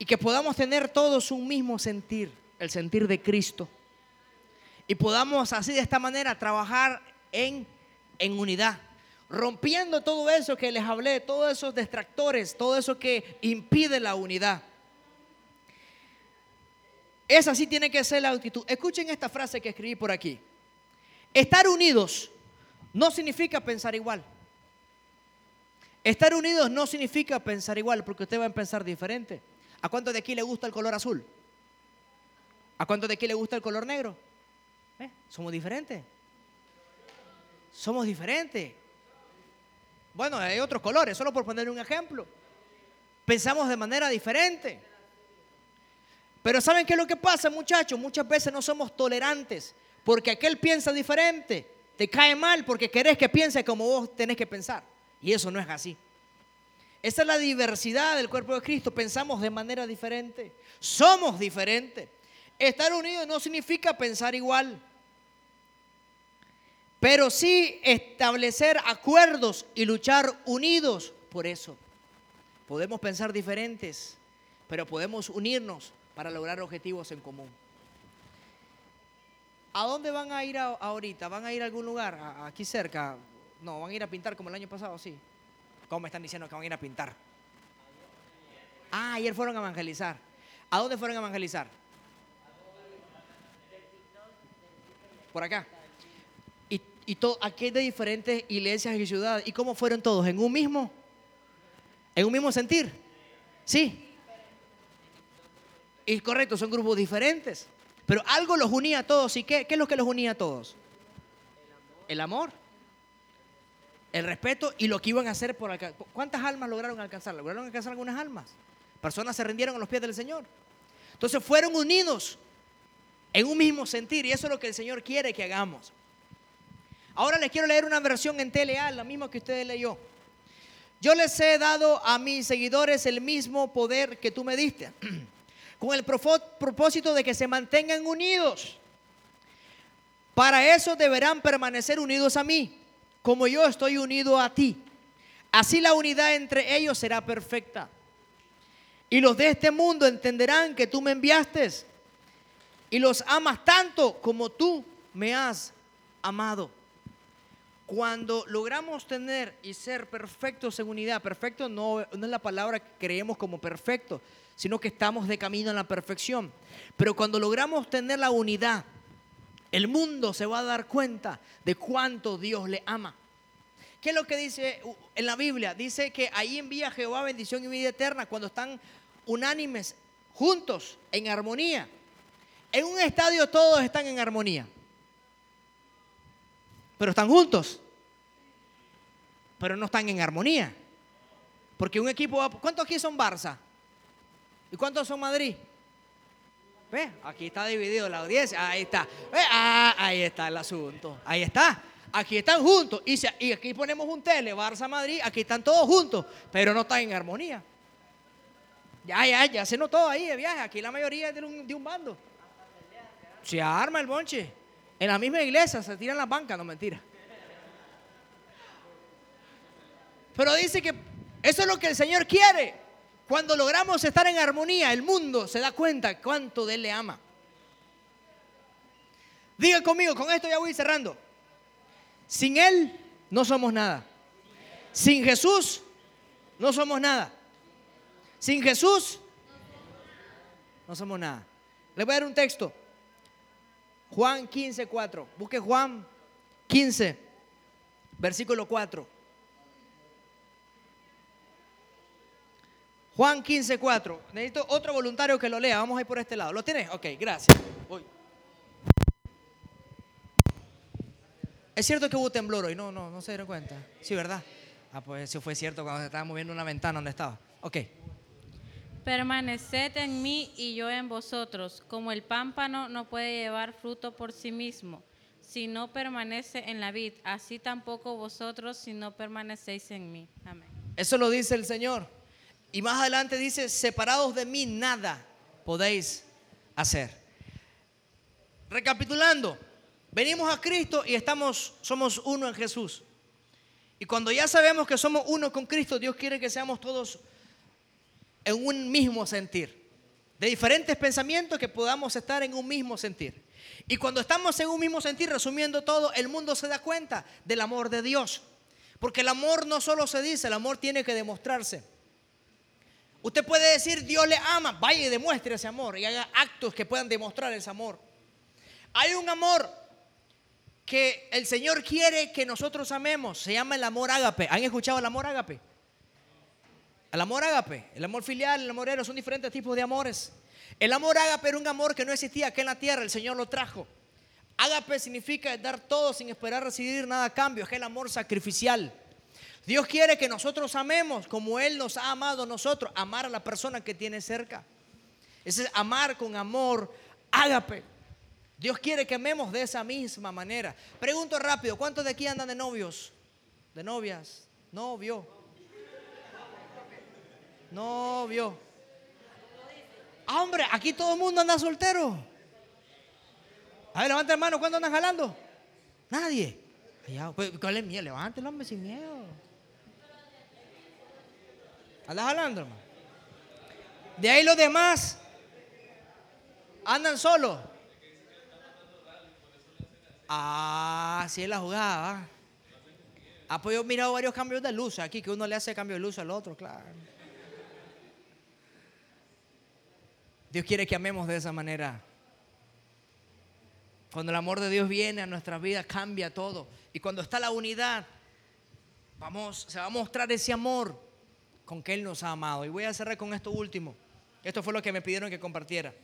Y que podamos tener todos un mismo sentir, el sentir de Cristo. Y podamos así de esta manera trabajar en, en unidad, rompiendo todo eso que les hablé, todos esos distractores, todo eso que impide la unidad. Esa sí tiene que ser la actitud. Escuchen esta frase que escribí por aquí. Estar unidos no significa pensar igual. Estar unidos no significa pensar igual, porque usted va a pensar diferente. ¿A cuánto de aquí le gusta el color azul? ¿A cuánto de aquí le gusta el color negro? ¿Eh? Somos diferentes. Somos diferentes. Bueno, hay otros colores, solo por poner un ejemplo. Pensamos de manera diferente. Pero ¿saben qué es lo que pasa, muchachos? Muchas veces no somos tolerantes porque aquel piensa diferente. Te cae mal porque querés que piense como vos tenés que pensar. Y eso no es así. Esa es la diversidad del cuerpo de Cristo. Pensamos de manera diferente. Somos diferentes. Estar unidos no significa pensar igual. Pero sí establecer acuerdos y luchar unidos por eso. Podemos pensar diferentes, pero podemos unirnos para lograr objetivos en común. ¿A dónde van a ir ahorita? ¿Van a ir a algún lugar? ¿Aquí cerca? No, van a ir a pintar como el año pasado, sí. ¿Cómo me están diciendo que van a ir a pintar? Ah, ayer fueron a evangelizar. ¿A dónde fueron a evangelizar? Por acá. ¿Y, y todo, de diferentes iglesias y ciudades? ¿Y cómo fueron todos? ¿En un mismo? ¿En un mismo sentir? Sí. Y correcto, son grupos diferentes. Pero algo los unía a todos. ¿Y qué, es lo que los unía a todos? El amor. El respeto y lo que iban a hacer por acá. ¿Cuántas almas lograron alcanzar? ¿Lograron alcanzar algunas almas? Personas se rindieron a los pies del Señor. Entonces fueron unidos en un mismo sentir y eso es lo que el Señor quiere que hagamos. Ahora les quiero leer una versión en TLA, la misma que ustedes leyó. Yo les he dado a mis seguidores el mismo poder que tú me diste con el propósito de que se mantengan unidos. Para eso deberán permanecer unidos a mí, como yo estoy unido a ti. Así la unidad entre ellos será perfecta. Y los de este mundo entenderán que tú me enviaste y los amas tanto como tú me has amado. Cuando logramos tener y ser perfectos en unidad, perfecto no, no es la palabra que creemos como perfecto, sino que estamos de camino a la perfección. Pero cuando logramos tener la unidad, el mundo se va a dar cuenta de cuánto Dios le ama. ¿Qué es lo que dice en la Biblia? Dice que ahí envía Jehová bendición y vida eterna cuando están unánimes, juntos, en armonía. En un estadio todos están en armonía. Pero están juntos. Pero no están en armonía. Porque un equipo... ¿Cuántos aquí son Barça? ¿Y cuántos son Madrid? ¿Ve? Aquí está dividido la audiencia. Ahí está. Ah, ahí está el asunto. Ahí está. Aquí están juntos. Y, aquí ponemos un tele, Barça Madrid. Aquí están todos juntos, pero no están en armonía. Ya, ya, ya se notó ahí de viaje. Aquí la mayoría es de un, de un bando. Se arma el bonche. En la misma iglesia se tiran las bancas, no mentira. Pero dice que eso es lo que el Señor quiere. Cuando logramos estar en armonía, el mundo se da cuenta cuánto de Él le ama. Diga conmigo, con esto ya voy cerrando. Sin Él no somos nada. Sin Jesús no somos nada. Sin Jesús no somos nada. Le voy a dar un texto. Juan 15, 4. Busque Juan 15, versículo 4. Juan 15, 4. Necesito otro voluntario que lo lea. Vamos a ir por este lado. ¿Lo tienes? Ok, gracias. Es cierto que hubo temblor hoy. No, no, no se dieron cuenta. Sí, ¿verdad? Ah, pues eso fue cierto cuando se estaba moviendo una ventana donde estaba. Ok. Permaneced en mí y yo en vosotros, como el pámpano no puede llevar fruto por sí mismo, si no permanece en la vid, así tampoco vosotros si no permanecéis en mí. Amén. Eso lo dice el Señor. Y más adelante dice, separados de mí nada podéis hacer. Recapitulando, venimos a Cristo y estamos, somos uno en Jesús. Y cuando ya sabemos que somos uno con Cristo, Dios quiere que seamos todos en un mismo sentir. De diferentes pensamientos que podamos estar en un mismo sentir. Y cuando estamos en un mismo sentir, resumiendo todo, el mundo se da cuenta del amor de Dios. Porque el amor no solo se dice, el amor tiene que demostrarse. Usted puede decir Dios le ama, vaya y demuestre ese amor y haga actos que puedan demostrar ese amor. Hay un amor que el Señor quiere que nosotros amemos, se llama el amor ágape. ¿Han escuchado el amor ágape? El amor ágape, el amor filial, el amor son diferentes tipos de amores. El amor ágape era un amor que no existía aquí en la tierra, el Señor lo trajo. Ágape significa dar todo sin esperar recibir nada a cambio, es el amor sacrificial. Dios quiere que nosotros amemos como Él nos ha amado a nosotros, amar a la persona que tiene cerca. Ese es amar con amor, ágape. Dios quiere que amemos de esa misma manera. Pregunto rápido, ¿cuántos de aquí andan de novios? ¿De novias? Novio. Novio. Ah, hombre, aquí todo el mundo anda soltero. A ver, levanta hermano, ¿cuándo andan jalando? Nadie. Pues, ¿Cuál es miedo? Levántelo, hombre, sin miedo. ¿Andas jalando? De ahí los demás andan solos. Ah, sí es la jugada. ¿va? Ah, pues mirado varios cambios de luz aquí, que uno le hace cambio de luz al otro, claro. Dios quiere que amemos de esa manera. Cuando el amor de Dios viene a nuestras vidas, cambia todo. Y cuando está la unidad, vamos, se va a mostrar ese amor con que Él nos ha amado. Y voy a cerrar con esto último. Esto fue lo que me pidieron que compartiera.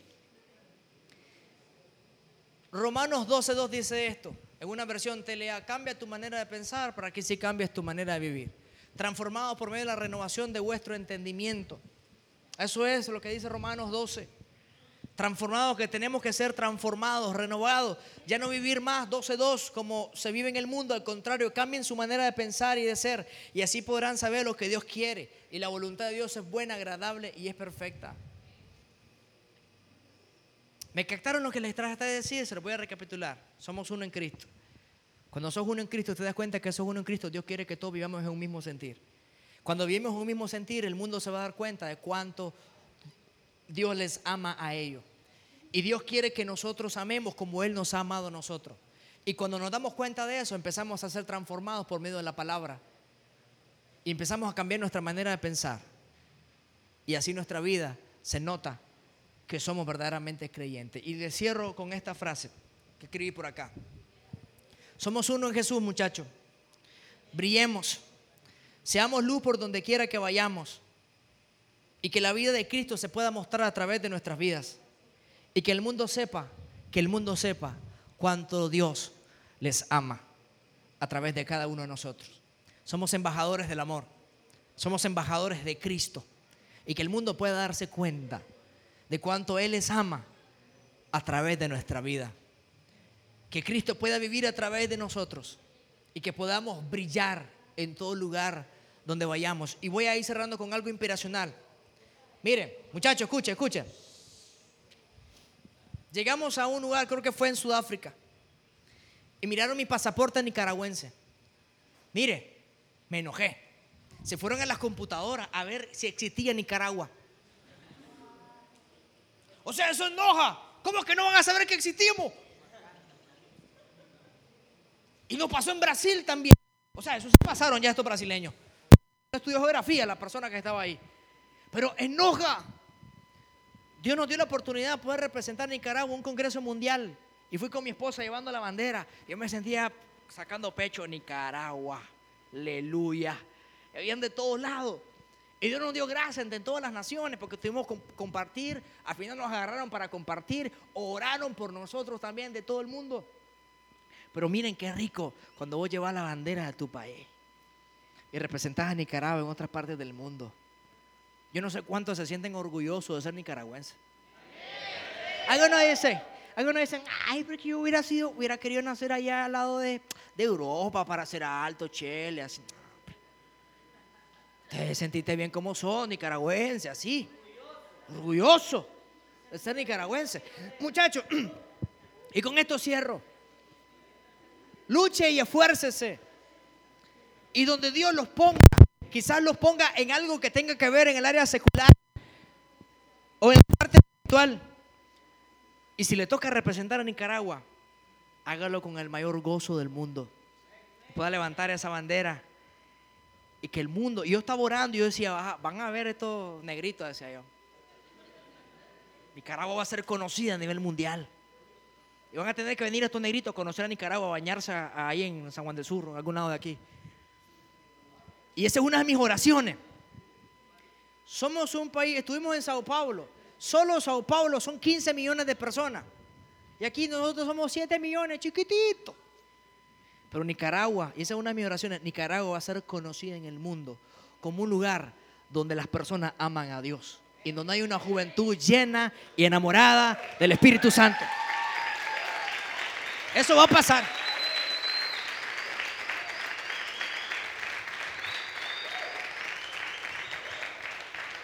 Romanos 12.2 dice esto. En una versión te lea, cambia tu manera de pensar para que sí cambies tu manera de vivir. Transformado por medio de la renovación de vuestro entendimiento. Eso es lo que dice Romanos 12 transformados, que tenemos que ser transformados, renovados, ya no vivir más 12-2 como se vive en el mundo, al contrario, cambien su manera de pensar y de ser y así podrán saber lo que Dios quiere y la voluntad de Dios es buena, agradable y es perfecta. ¿Me captaron lo que les traje hasta decir? Se lo voy a recapitular. Somos uno en Cristo. Cuando sos uno en Cristo, te das cuenta que sos uno en Cristo, Dios quiere que todos vivamos en un mismo sentir. Cuando vivimos en un mismo sentir, el mundo se va a dar cuenta de cuánto Dios les ama a ellos. Y Dios quiere que nosotros amemos como Él nos ha amado a nosotros. Y cuando nos damos cuenta de eso, empezamos a ser transformados por medio de la palabra. Y empezamos a cambiar nuestra manera de pensar. Y así nuestra vida se nota que somos verdaderamente creyentes. Y le cierro con esta frase que escribí por acá. Somos uno en Jesús, muchachos. Brillemos. Seamos luz por donde quiera que vayamos. Y que la vida de Cristo se pueda mostrar a través de nuestras vidas. Y que el mundo sepa, que el mundo sepa cuánto Dios les ama a través de cada uno de nosotros. Somos embajadores del amor. Somos embajadores de Cristo. Y que el mundo pueda darse cuenta de cuánto Él les ama a través de nuestra vida. Que Cristo pueda vivir a través de nosotros y que podamos brillar en todo lugar donde vayamos. Y voy a ir cerrando con algo inspiracional. Miren, muchachos, escuchen, escuchen. Llegamos a un lugar, creo que fue en Sudáfrica, y miraron mi pasaporte nicaragüense. Mire, me enojé. Se fueron a las computadoras a ver si existía Nicaragua. O sea, eso enoja. ¿Cómo que no van a saber que existimos? Y nos pasó en Brasil también. O sea, eso se pasaron ya estos brasileños. Estudió geografía la persona que estaba ahí. Pero enoja. Dios nos dio la oportunidad de poder representar a Nicaragua en un congreso mundial. Y fui con mi esposa llevando la bandera. Yo me sentía sacando pecho Nicaragua. Aleluya. Habían de todos lados. Y Dios nos dio gracia entre todas las naciones porque tuvimos que compartir. Al final nos agarraron para compartir. Oraron por nosotros también de todo el mundo. Pero miren qué rico cuando vos llevas la bandera de tu país y representás a Nicaragua en otras partes del mundo. Yo no sé cuántos se sienten orgullosos de ser nicaragüenses. Algunos dicen, algunos dicen, ay, porque yo hubiera sido, hubiera querido nacer allá al lado de, de Europa para ser alto, chele, así. Te sentiste bien como son, nicaragüense, así. Orgulloso de ser nicaragüense. Muchachos, y con esto cierro. Luche y esfuércese. Y donde Dios los ponga, quizás los ponga en algo que tenga que ver en el área secular o en la parte espiritual. Y si le toca representar a Nicaragua, hágalo con el mayor gozo del mundo. Pueda levantar esa bandera y que el mundo, yo estaba orando y yo decía, "Ajá, van a ver estos negritos, decía yo. Nicaragua va a ser conocida a nivel mundial. Y van a tener que venir estos negritos a conocer a Nicaragua, a bañarse ahí en San Juan del Sur, en algún lado de aquí. Y esa es una de mis oraciones. Somos un país, estuvimos en Sao Paulo. Solo Sao Paulo son 15 millones de personas. Y aquí nosotros somos 7 millones, chiquititos. Pero Nicaragua, y esa es una de mis oraciones, Nicaragua va a ser conocida en el mundo como un lugar donde las personas aman a Dios y donde hay una juventud llena y enamorada del Espíritu Santo. Eso va a pasar.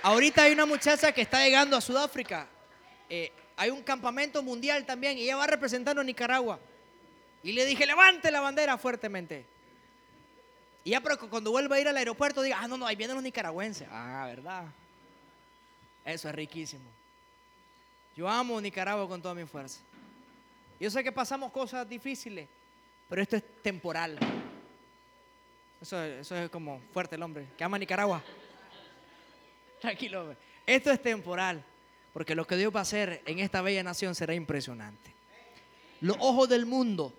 Ahorita hay una muchacha que está llegando a Sudáfrica. Eh, hay un campamento mundial también y ella va representando a Nicaragua. Y le dije, levante la bandera fuertemente. Y ya pero cuando vuelva a ir al aeropuerto diga, ah, no, no, ahí vienen los nicaragüenses. Ah, ¿verdad? Eso es riquísimo. Yo amo Nicaragua con toda mi fuerza. Yo sé que pasamos cosas difíciles, pero esto es temporal. Eso, eso es como fuerte el hombre, que ama Nicaragua. Tranquilo. Esto es temporal, porque lo que Dios va a hacer en esta bella nación será impresionante. Los ojos del mundo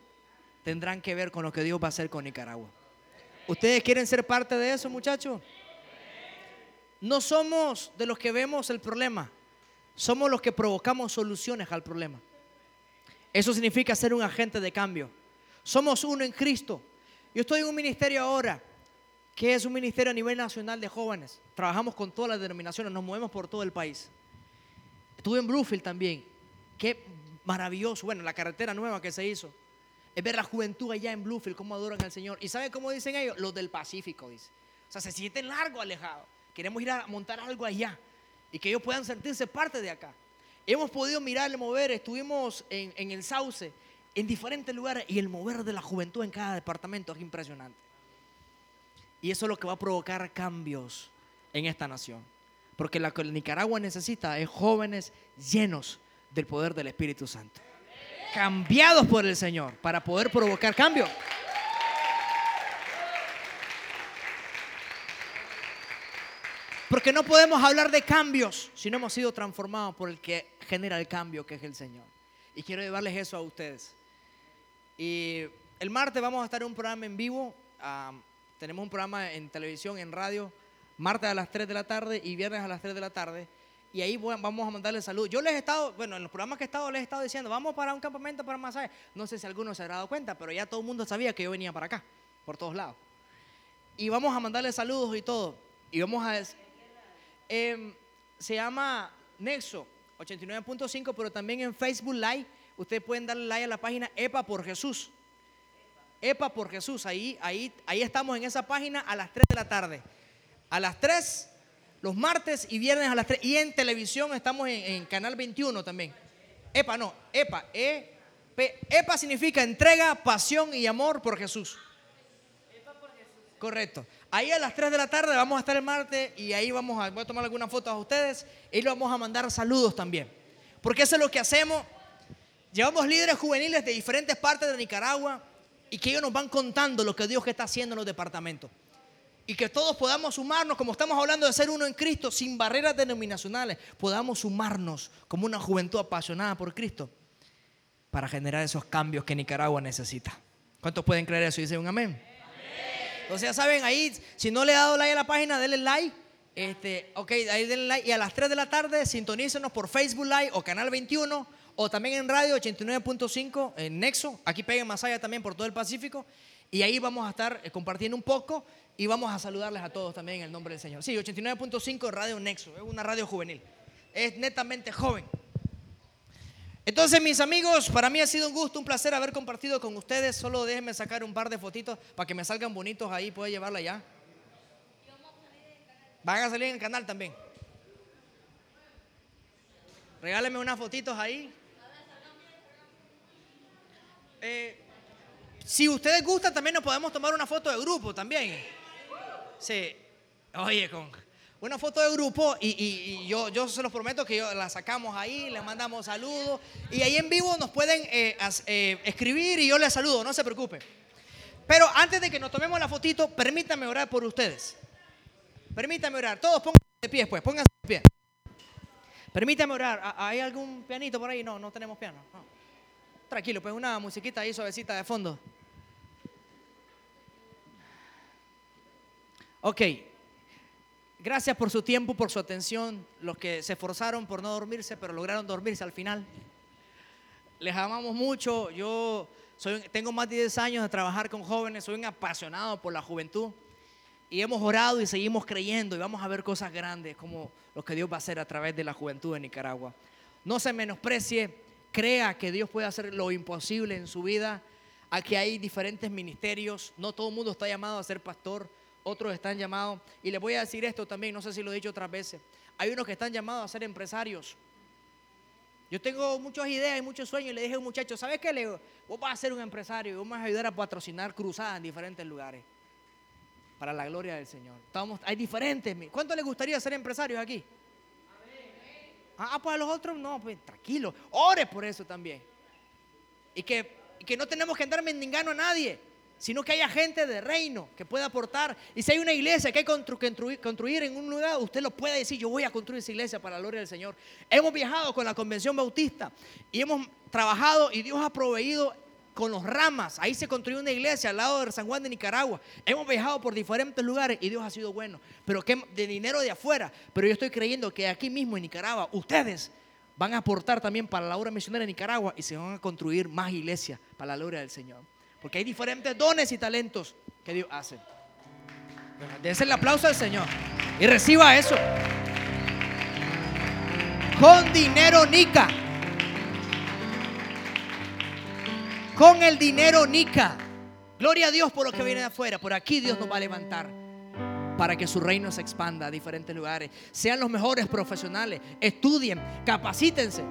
tendrán que ver con lo que Dios va a hacer con Nicaragua. ¿Ustedes quieren ser parte de eso, muchachos? No somos de los que vemos el problema, somos los que provocamos soluciones al problema. Eso significa ser un agente de cambio. Somos uno en Cristo. Yo estoy en un ministerio ahora que es un ministerio a nivel nacional de jóvenes. Trabajamos con todas las denominaciones, nos movemos por todo el país. Estuve en Bluefield también. Qué maravilloso. Bueno, la carretera nueva que se hizo. Es ver la juventud allá en Bluefield, cómo adoran al Señor. ¿Y sabe cómo dicen ellos? Los del Pacífico, dice. O sea, se sienten largo, alejados. Queremos ir a montar algo allá. Y que ellos puedan sentirse parte de acá. Hemos podido mirar, mover. Estuvimos en el Sauce, en diferentes lugares. Y el mover de la juventud en cada departamento es impresionante. Y eso es lo que va a provocar cambios en esta nación. Porque lo que Nicaragua necesita es jóvenes llenos del poder del Espíritu Santo. Cambiados por el Señor para poder provocar cambio. Porque no podemos hablar de cambios si no hemos sido transformados por el que genera el cambio, que es el Señor. Y quiero llevarles eso a ustedes. Y el martes vamos a estar en un programa en vivo. Tenemos un programa en televisión, en radio, martes a las 3 de la tarde y viernes a las 3 de la tarde. Y ahí vamos a mandarles saludos. Yo les he estado, bueno, en los programas que he estado, les he estado diciendo, vamos para un campamento para masaje. No sé si alguno se habrá dado cuenta, pero ya todo el mundo sabía que yo venía para acá, por todos lados. Y vamos a mandarles saludos y todo. Y vamos a... Em, se llama Nexo 89.5, pero también en Facebook Live. Ustedes pueden darle like a la página EPA por Jesús. EPA por Jesús. Ahí, ahí, ahí estamos en esa página a las 3 de la tarde. A las 3, los martes y viernes a las 3. Y en televisión estamos en, Canal 21 también. EPA, no, EPA. E, EPA significa entrega, pasión y amor por Jesús. Correcto. Ahí a las 3 de la tarde vamos a estar el martes y ahí vamos a, voy a tomar algunas fotos a ustedes y le vamos a mandar saludos también. Porque eso es lo que hacemos. Llevamos líderes juveniles de diferentes partes de Nicaragua y que ellos nos van contando lo que Dios está haciendo en los departamentos. Y que todos podamos sumarnos, como estamos hablando de ser uno en Cristo, sin barreras denominacionales, podamos sumarnos como una juventud apasionada por Cristo para generar esos cambios que Nicaragua necesita. ¿Cuántos pueden creer eso? Dicen un amén. Entonces ya saben, ahí, si no le ha dado like a la página, denle like. Este, ok, ahí denle like. Y a las 3 de la tarde, sintonícenos por Facebook Live o Canal 21 o también en radio 89.5 en Nexo. Aquí peguen más allá también por todo el Pacífico. Y ahí vamos a estar eh, compartiendo un poco y vamos a saludarles a todos también en el nombre del Señor. Sí, 89.5 Radio Nexo, es una radio juvenil. Es netamente joven. Entonces, mis amigos, para mí ha sido un gusto, un placer haber compartido con ustedes. Solo déjenme sacar un par de fotitos para que me salgan bonitos ahí. Puedo llevarla ya. Van a salir en el canal también. Regálenme unas fotitos ahí. Eh, si ustedes gustan, también nos podemos tomar una foto de grupo también. Sí. Oye, con una foto de grupo y, yo, yo se los prometo que la sacamos ahí, les mandamos saludos y ahí en vivo nos pueden eh, eh, escribir y yo les saludo, no se preocupen. Pero antes de que nos tomemos la fotito, permítanme orar por ustedes. Permítame orar. Todos pónganse de pie, pues. Pónganse de pie. Permítame orar. ¿Ha- ¿Hay algún pianito por ahí? No, no tenemos piano. No. Tranquilo, pues una musiquita ahí suavecita de fondo. Ok. Gracias por su tiempo, por su atención. Los que se esforzaron por no dormirse, pero lograron dormirse al final. Les amamos mucho. Yo soy, tengo más de 10 años de trabajar con jóvenes. Soy un apasionado por la juventud. Y hemos orado y seguimos creyendo y vamos a ver cosas grandes como lo que Dios va a hacer a través de la juventud de Nicaragua. No se menosprecie, crea que Dios puede hacer lo imposible en su vida. Aquí hay diferentes ministerios, no todo el mundo está llamado a ser pastor, otros están llamados. Y les voy a decir esto también, no sé si lo he dicho otras veces. Hay unos que están llamados a ser empresarios. Yo tengo muchas ideas y muchos sueños. Y le dije a un muchacho, ¿sabes qué? Le digo, vos vas a ser un empresario y vamos a ayudar a patrocinar cruzadas en diferentes lugares. Para la gloria del Señor. Estamos, hay diferentes. ¿Cuánto les gustaría ser empresarios aquí? Ah, pues a los otros no, pues tranquilo. Ore por eso también. Y que, que no tenemos que andar mendigando a nadie, sino que haya gente de reino que pueda aportar. Y si hay una iglesia que hay que constru- construir, construir en un lugar, usted lo puede decir, yo voy a construir esa iglesia para la gloria del Señor. Hemos viajado con la Convención Bautista y hemos trabajado y Dios ha proveído con los ramas. Ahí se construyó una iglesia al lado de San Juan de Nicaragua. Hemos viajado por diferentes lugares y Dios ha sido bueno. Pero que de dinero de afuera. Pero yo estoy creyendo que aquí mismo en Nicaragua, ustedes van a aportar también para la obra misionera en Nicaragua y se van a construir más iglesias para la gloria del Señor. Porque hay diferentes dones y talentos que Dios hace. Dese el aplauso al Señor y reciba eso. Con dinero Nica. Con el dinero Nica. Gloria a Dios por lo que viene de afuera. Por aquí Dios nos va a levantar para que su reino se expanda a diferentes lugares. Sean los mejores profesionales. Estudien, capacítense.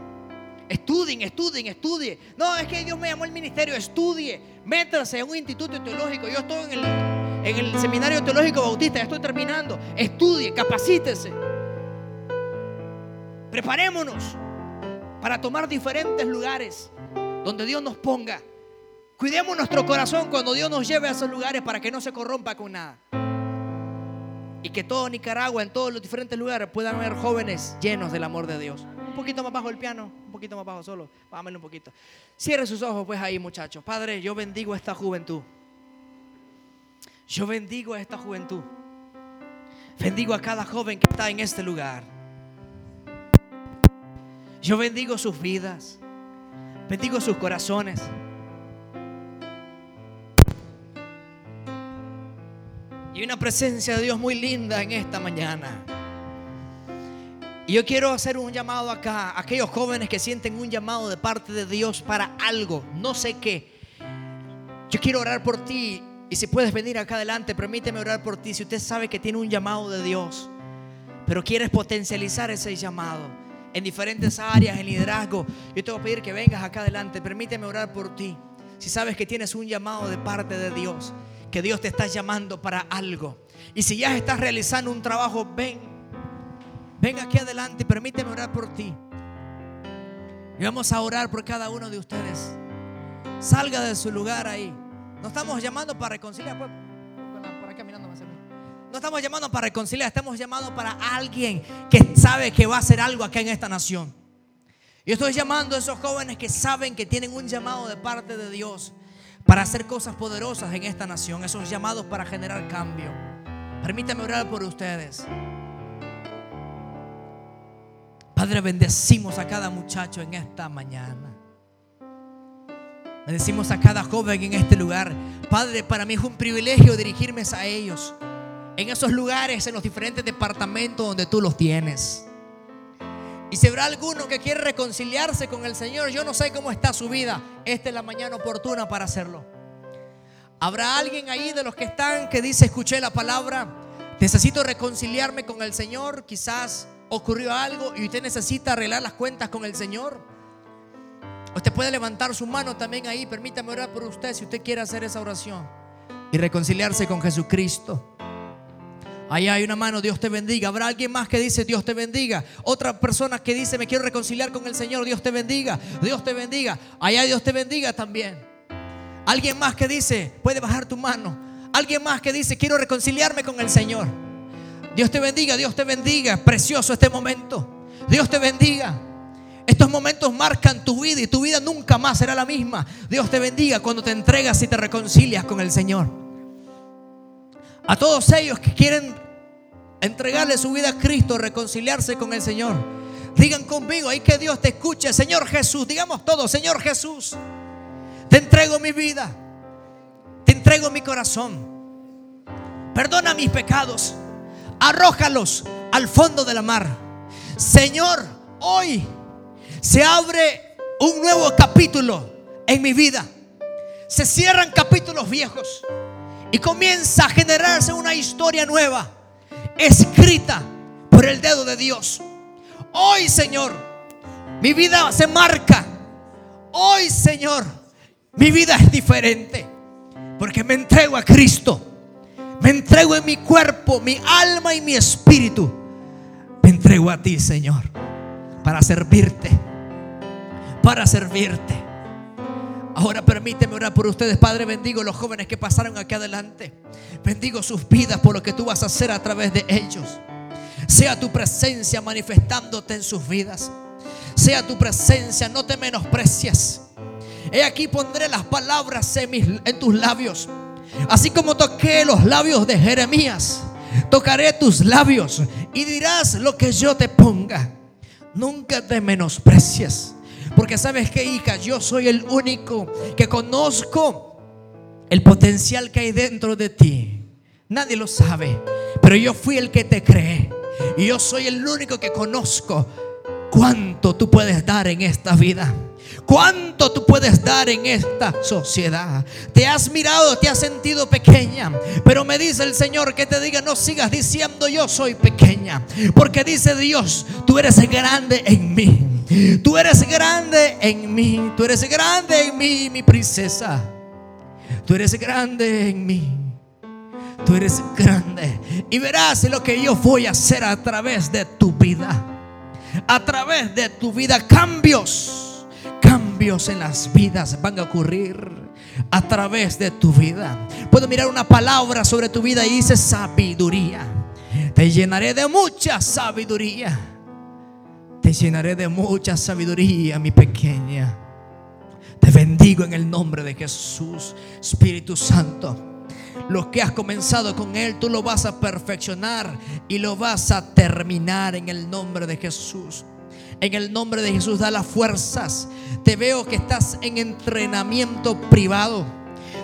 Estudien, estudien, estudien. No, es que Dios me llamó al ministerio. Estudie, métase en un instituto teológico. Yo estoy en el, seminario teológico bautista, ya estoy terminando. Estudie, capacítese. Preparémonos para tomar diferentes lugares donde Dios nos ponga. Cuidemos nuestro corazón cuando Dios nos lleve a esos lugares para que no se corrompa con nada. Y que todo Nicaragua, en todos los diferentes lugares, puedan haber jóvenes llenos del amor de Dios. Un poquito más bajo el piano, un poquito más bajo solo. Bájamelo un poquito. Cierre sus ojos, pues ahí, muchachos. Padre, yo bendigo a esta juventud. Yo bendigo a esta juventud. Bendigo a cada joven que está en este lugar. Yo bendigo sus vidas. Bendigo sus corazones. Y una presencia de Dios muy linda en esta mañana. Y yo quiero hacer un llamado acá a aquellos jóvenes que sienten un llamado de parte de Dios para algo, no sé qué. Yo quiero orar por ti y si puedes venir acá adelante, permíteme orar por ti. Si usted sabe que tiene un llamado de Dios, pero quieres potencializar ese llamado en diferentes áreas, en liderazgo, yo te voy a pedir que vengas acá adelante. Permíteme orar por ti. Si sabes que tienes un llamado de parte de Dios, que Dios te está llamando para algo. Y si ya estás realizando un trabajo, ven, ven aquí adelante y permíteme orar por ti. Y vamos a orar por cada uno de ustedes. Salga de su lugar ahí. No estamos llamando para reconciliar. pues. No estamos llamando para reconciliar, estamos llamando para alguien que sabe que va a hacer algo acá en esta nación. Yo estoy llamando a esos jóvenes que saben que tienen un llamado de parte de Dios para hacer cosas poderosas en esta nación, esos llamados para generar cambio. Permítame orar por ustedes. Padre, bendecimos a cada muchacho en esta mañana. Bendecimos a cada joven en este lugar. Padre, para mí es un privilegio dirigirme a ellos. En esos lugares, en los diferentes departamentos donde tú los tienes. Y si habrá alguno que quiere reconciliarse con el Señor, yo no sé cómo está su vida. Esta es la mañana oportuna para hacerlo. Habrá alguien ahí de los que están que dice, escuché la palabra, necesito reconciliarme con el Señor. Quizás ocurrió algo y usted necesita arreglar las cuentas con el Señor. Usted puede levantar su mano también ahí. Permítame orar por usted si usted quiere hacer esa oración y reconciliarse con Jesucristo. Ahí hay una mano, Dios te bendiga. Habrá alguien más que dice, Dios te bendiga. Otra persona que dice, me quiero reconciliar con el Señor, Dios te bendiga. Dios te bendiga. Allá Dios te bendiga también. Alguien más que dice, puede bajar tu mano. Alguien más que dice, quiero reconciliarme con el Señor. Dios te bendiga, Dios te bendiga. Precioso este momento. Dios te bendiga. Estos momentos marcan tu vida y tu vida nunca más será la misma. Dios te bendiga cuando te entregas y te reconcilias con el Señor. A todos ellos que quieren entregarle su vida a Cristo, reconciliarse con el Señor. Digan conmigo, ahí que Dios te escuche, Señor Jesús. Digamos todos, Señor Jesús, te entrego mi vida, te entrego mi corazón. Perdona mis pecados, arrójalos al fondo de la mar. Señor, hoy se abre un nuevo capítulo en mi vida. Se cierran capítulos viejos y comienza a generarse una historia nueva, escrita por el dedo de Dios. Hoy, Señor, mi vida se marca. Hoy, Señor, mi vida es diferente. Porque me entrego a Cristo. Me entrego en mi cuerpo, mi alma y mi espíritu. Me entrego a ti, Señor, para servirte. Para servirte. Ahora permíteme orar por ustedes, Padre. Bendigo los jóvenes que pasaron aquí adelante. Bendigo sus vidas por lo que tú vas a hacer a través de ellos. Sea tu presencia manifestándote en sus vidas. Sea tu presencia, no te menosprecias. He aquí pondré las palabras en, en tus labios. Así como toqué los labios de Jeremías, tocaré tus labios y dirás lo que yo te ponga. Nunca te menosprecias. Porque sabes que, hija, yo soy el único que conozco el potencial que hay dentro de ti. Nadie lo sabe, pero yo fui el que te creé. Y yo soy el único que conozco cuánto tú puedes dar en esta vida. ¿Cuánto tú puedes dar en esta sociedad? Te has mirado, te has sentido pequeña. Pero me dice el Señor que te diga, no sigas diciendo yo soy pequeña. Porque dice Dios, tú eres grande en mí. Tú eres grande en mí. Tú eres grande en mí, mi princesa. Tú eres grande en mí. Tú eres grande. Y verás lo que yo voy a hacer a través de tu vida. A través de tu vida. Cambios. Cambios en las vidas van a ocurrir a través de tu vida. Puedo mirar una palabra sobre tu vida y dice sabiduría. Te llenaré de mucha sabiduría. Te llenaré de mucha sabiduría, mi pequeña. Te bendigo en el nombre de Jesús, Espíritu Santo. Lo que has comenzado con Él, tú lo vas a perfeccionar y lo vas a terminar en el nombre de Jesús. En el nombre de Jesús, da las fuerzas. Te veo que estás en entrenamiento privado.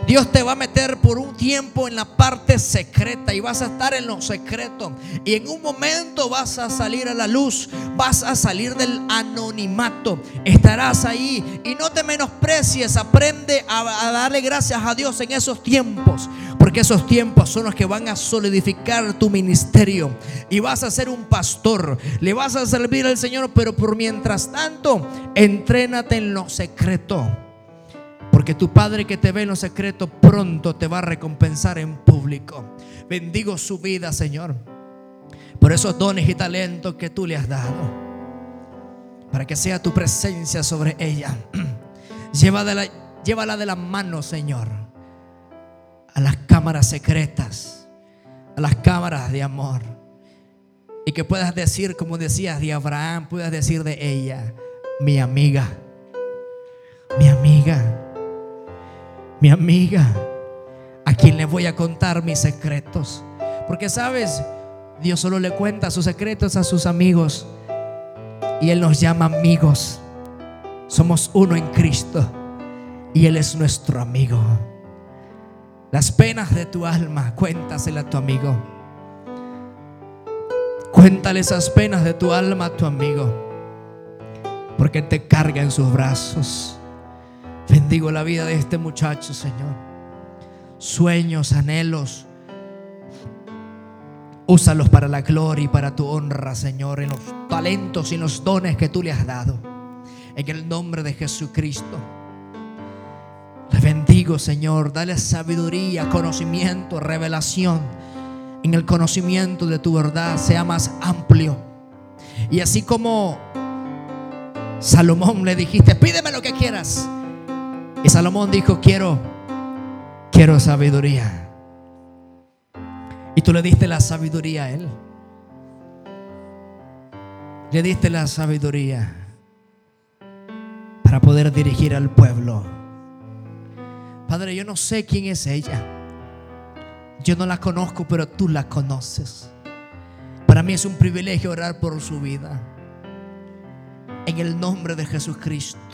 Dios te va a meter por un tiempo en la parte secreta y vas a estar en lo secreto. Y en un momento vas a salir a la luz, vas a salir del anonimato. Estarás ahí y no te menosprecies, aprende a, darle gracias a Dios en esos tiempos. Porque esos tiempos son los que van a solidificar tu ministerio. Y vas a ser un pastor. Le vas a servir al Señor. Pero por mientras tanto, entrénate en lo secreto. Porque tu Padre que te ve en lo secreto pronto te va a recompensar en público. Bendigo su vida, Señor. Por esos dones y talentos que tú le has dado. Para que sea tu presencia sobre ella. Llévala, llévala de la mano, Señor. A las cámaras secretas. A las cámaras de amor. Y que puedas decir, como decías de Abraham, puedas decir de ella, mi amiga. Mi amiga mi amiga, a quien le voy a contar mis secretos. Porque sabes, Dios solo le cuenta sus secretos a sus amigos. Y Él nos llama amigos. Somos uno en Cristo. Y Él es nuestro amigo. Las penas de tu alma, cuéntasela a tu amigo. Cuéntale esas penas de tu alma a tu amigo. Porque te carga en sus brazos. Bendigo la vida de este muchacho, Señor. Sueños, anhelos. Úsalos para la gloria y para tu honra, Señor, en los talentos y los dones que tú le has dado. En el nombre de Jesucristo. Le bendigo, Señor. Dale sabiduría, conocimiento, revelación. En el conocimiento de tu verdad sea más amplio. Y así como Salomón le dijiste, pídeme lo que quieras. Y Salomón dijo, quiero, quiero sabiduría. Y tú le diste la sabiduría a él. le diste la sabiduría para poder dirigir al pueblo. Padre, yo no sé quién es ella. Yo no la conozco, pero tú la conoces. Para mí es un privilegio orar por su vida. En el nombre de Jesucristo.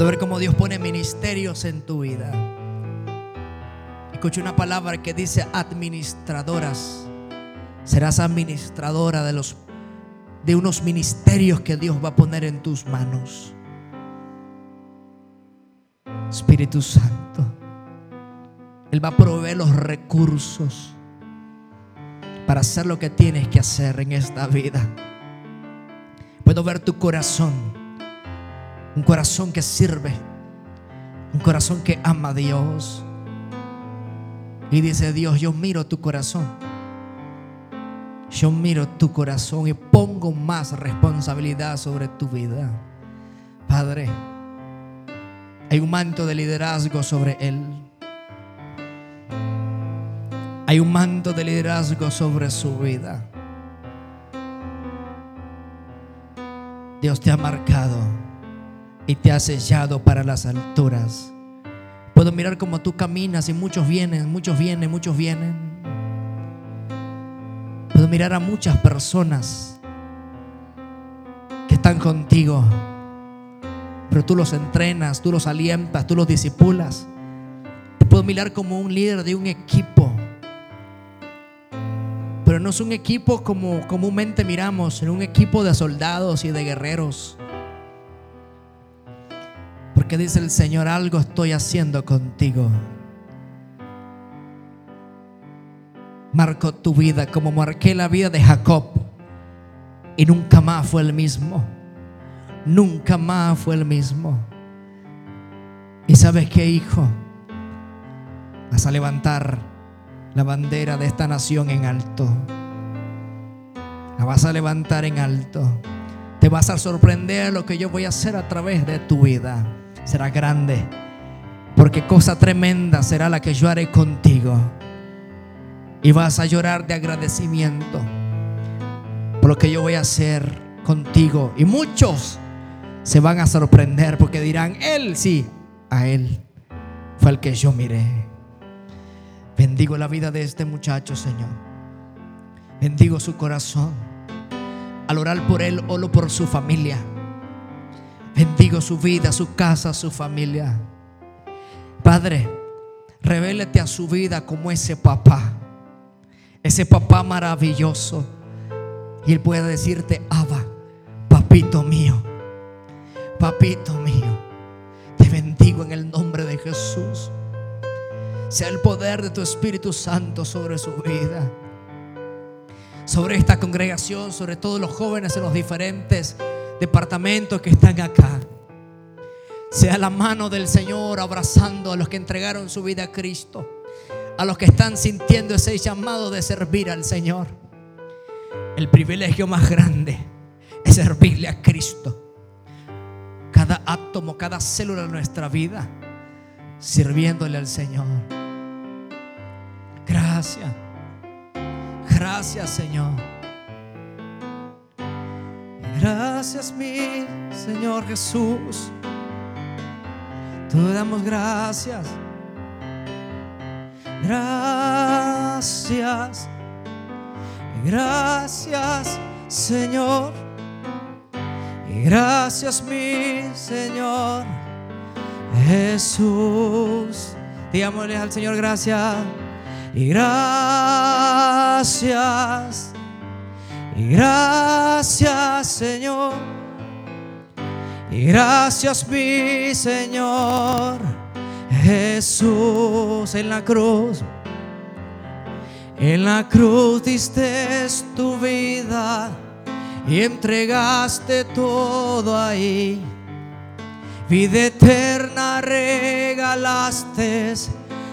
Puedo ver cómo Dios pone ministerios en tu vida. Escuché una palabra que dice administradoras. Serás administradora de los de unos ministerios que Dios va a poner en tus manos. Espíritu Santo, Él va a proveer los recursos para hacer lo que tienes que hacer en esta vida. Puedo ver tu corazón, un corazón que sirve, un corazón que ama a Dios. Y dice Dios, yo miro tu corazón. Yo miro tu corazón y pongo más responsabilidad sobre tu vida. Padre, hay un manto de liderazgo sobre él. Hay un manto de liderazgo sobre su vida. Dios te ha marcado y te ha sellado para las alturas. Puedo mirar como tú caminas y muchos vienen, muchos vienen, muchos vienen. Puedo mirar a muchas personas que están contigo, pero tú los entrenas, tú los alientas, tú los disipulas. Puedo mirar como un líder de un equipo, pero no es un equipo como comúnmente miramos, sino un equipo de soldados y de guerreros. Porque dice el Señor, algo estoy haciendo contigo. Marco tu vida como marqué la vida de Jacob. Y nunca más fue el mismo. Nunca más fue el mismo. Y sabes qué, hijo, vas a levantar la bandera de esta nación en alto. La vas a levantar en alto. Te vas a sorprender lo que yo voy a hacer a través de tu vida. Será grande. Porque cosa tremenda será la que yo haré contigo. Y vas a llorar de agradecimiento por lo que yo voy a hacer contigo. Y muchos se van a sorprender porque dirán, Él sí, a Él fue el que yo miré. Bendigo la vida de este muchacho, Señor. Bendigo su corazón. Al orar por Él, oro por su familia. Bendigo su vida, su casa, su familia. Padre, revélate a su vida como ese papá. Ese papá maravilloso. Y Él puede decirte, Abba, papito mío, papito mío, te bendigo en el nombre de Jesús. Sea el poder de tu Espíritu Santo sobre su vida, sobre esta congregación, sobre todos los jóvenes en los diferentes departamentos que están acá. Sea la mano del Señor abrazando a los que entregaron su vida a Cristo a los que están sintiendo ese llamado de servir al Señor. El privilegio más grande es servirle a Cristo. Cada átomo, cada célula de nuestra vida, sirviéndole al Señor. Gracias. Gracias, Señor. Gracias, mi Señor Jesús. Te damos gracias. Gracias, gracias Señor. Gracias mi Señor Jesús. Digámosle al Señor gracias. Y gracias. Y gracias Señor. Y gracias mi Señor. Jesús en la cruz. En la cruz diste tu vida y entregaste todo ahí. Vida eterna regalaste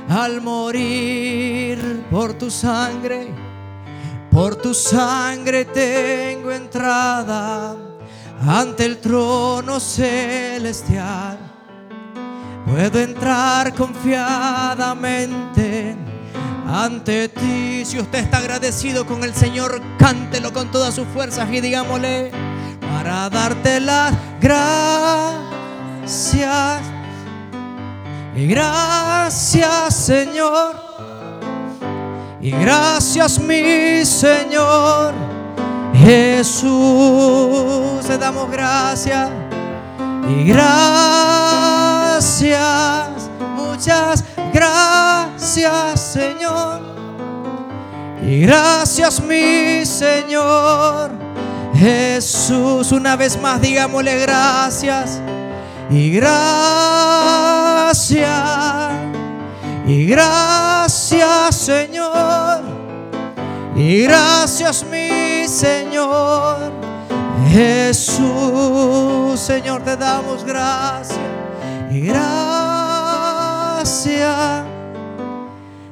al morir por tu sangre. Por tu sangre tengo entrada ante el trono celestial. Puedo entrar confiadamente ante ti. Si usted está agradecido con el Señor, cántelo con todas sus fuerzas y digámosle para darte las gracias. Y gracias, Señor. Y gracias, mi Señor. Jesús, te damos gracias. Y gracias, muchas gracias, Señor. Y gracias, mi Señor. Jesús, una vez más, digámosle gracias. Y gracias. Y gracias, Señor. Y gracias, mi Señor. Jesús, Señor, te damos gracias. Y gracias.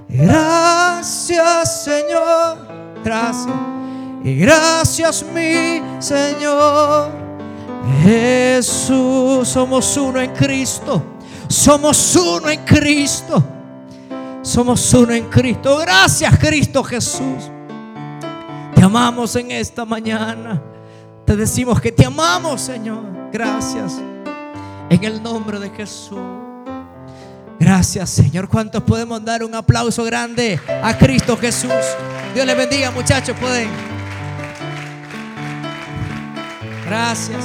Gracias, Señor. Gracias. Y gracias, mi Señor. Jesús, somos uno en Cristo. Somos uno en Cristo. Somos uno en Cristo. Gracias, Cristo Jesús. Te amamos en esta mañana. Te decimos que te amamos, Señor. Gracias. En el nombre de Jesús. Gracias, Señor. ¿Cuántos podemos dar un aplauso grande a Cristo Jesús? Dios les bendiga, muchachos. Pueden. Gracias.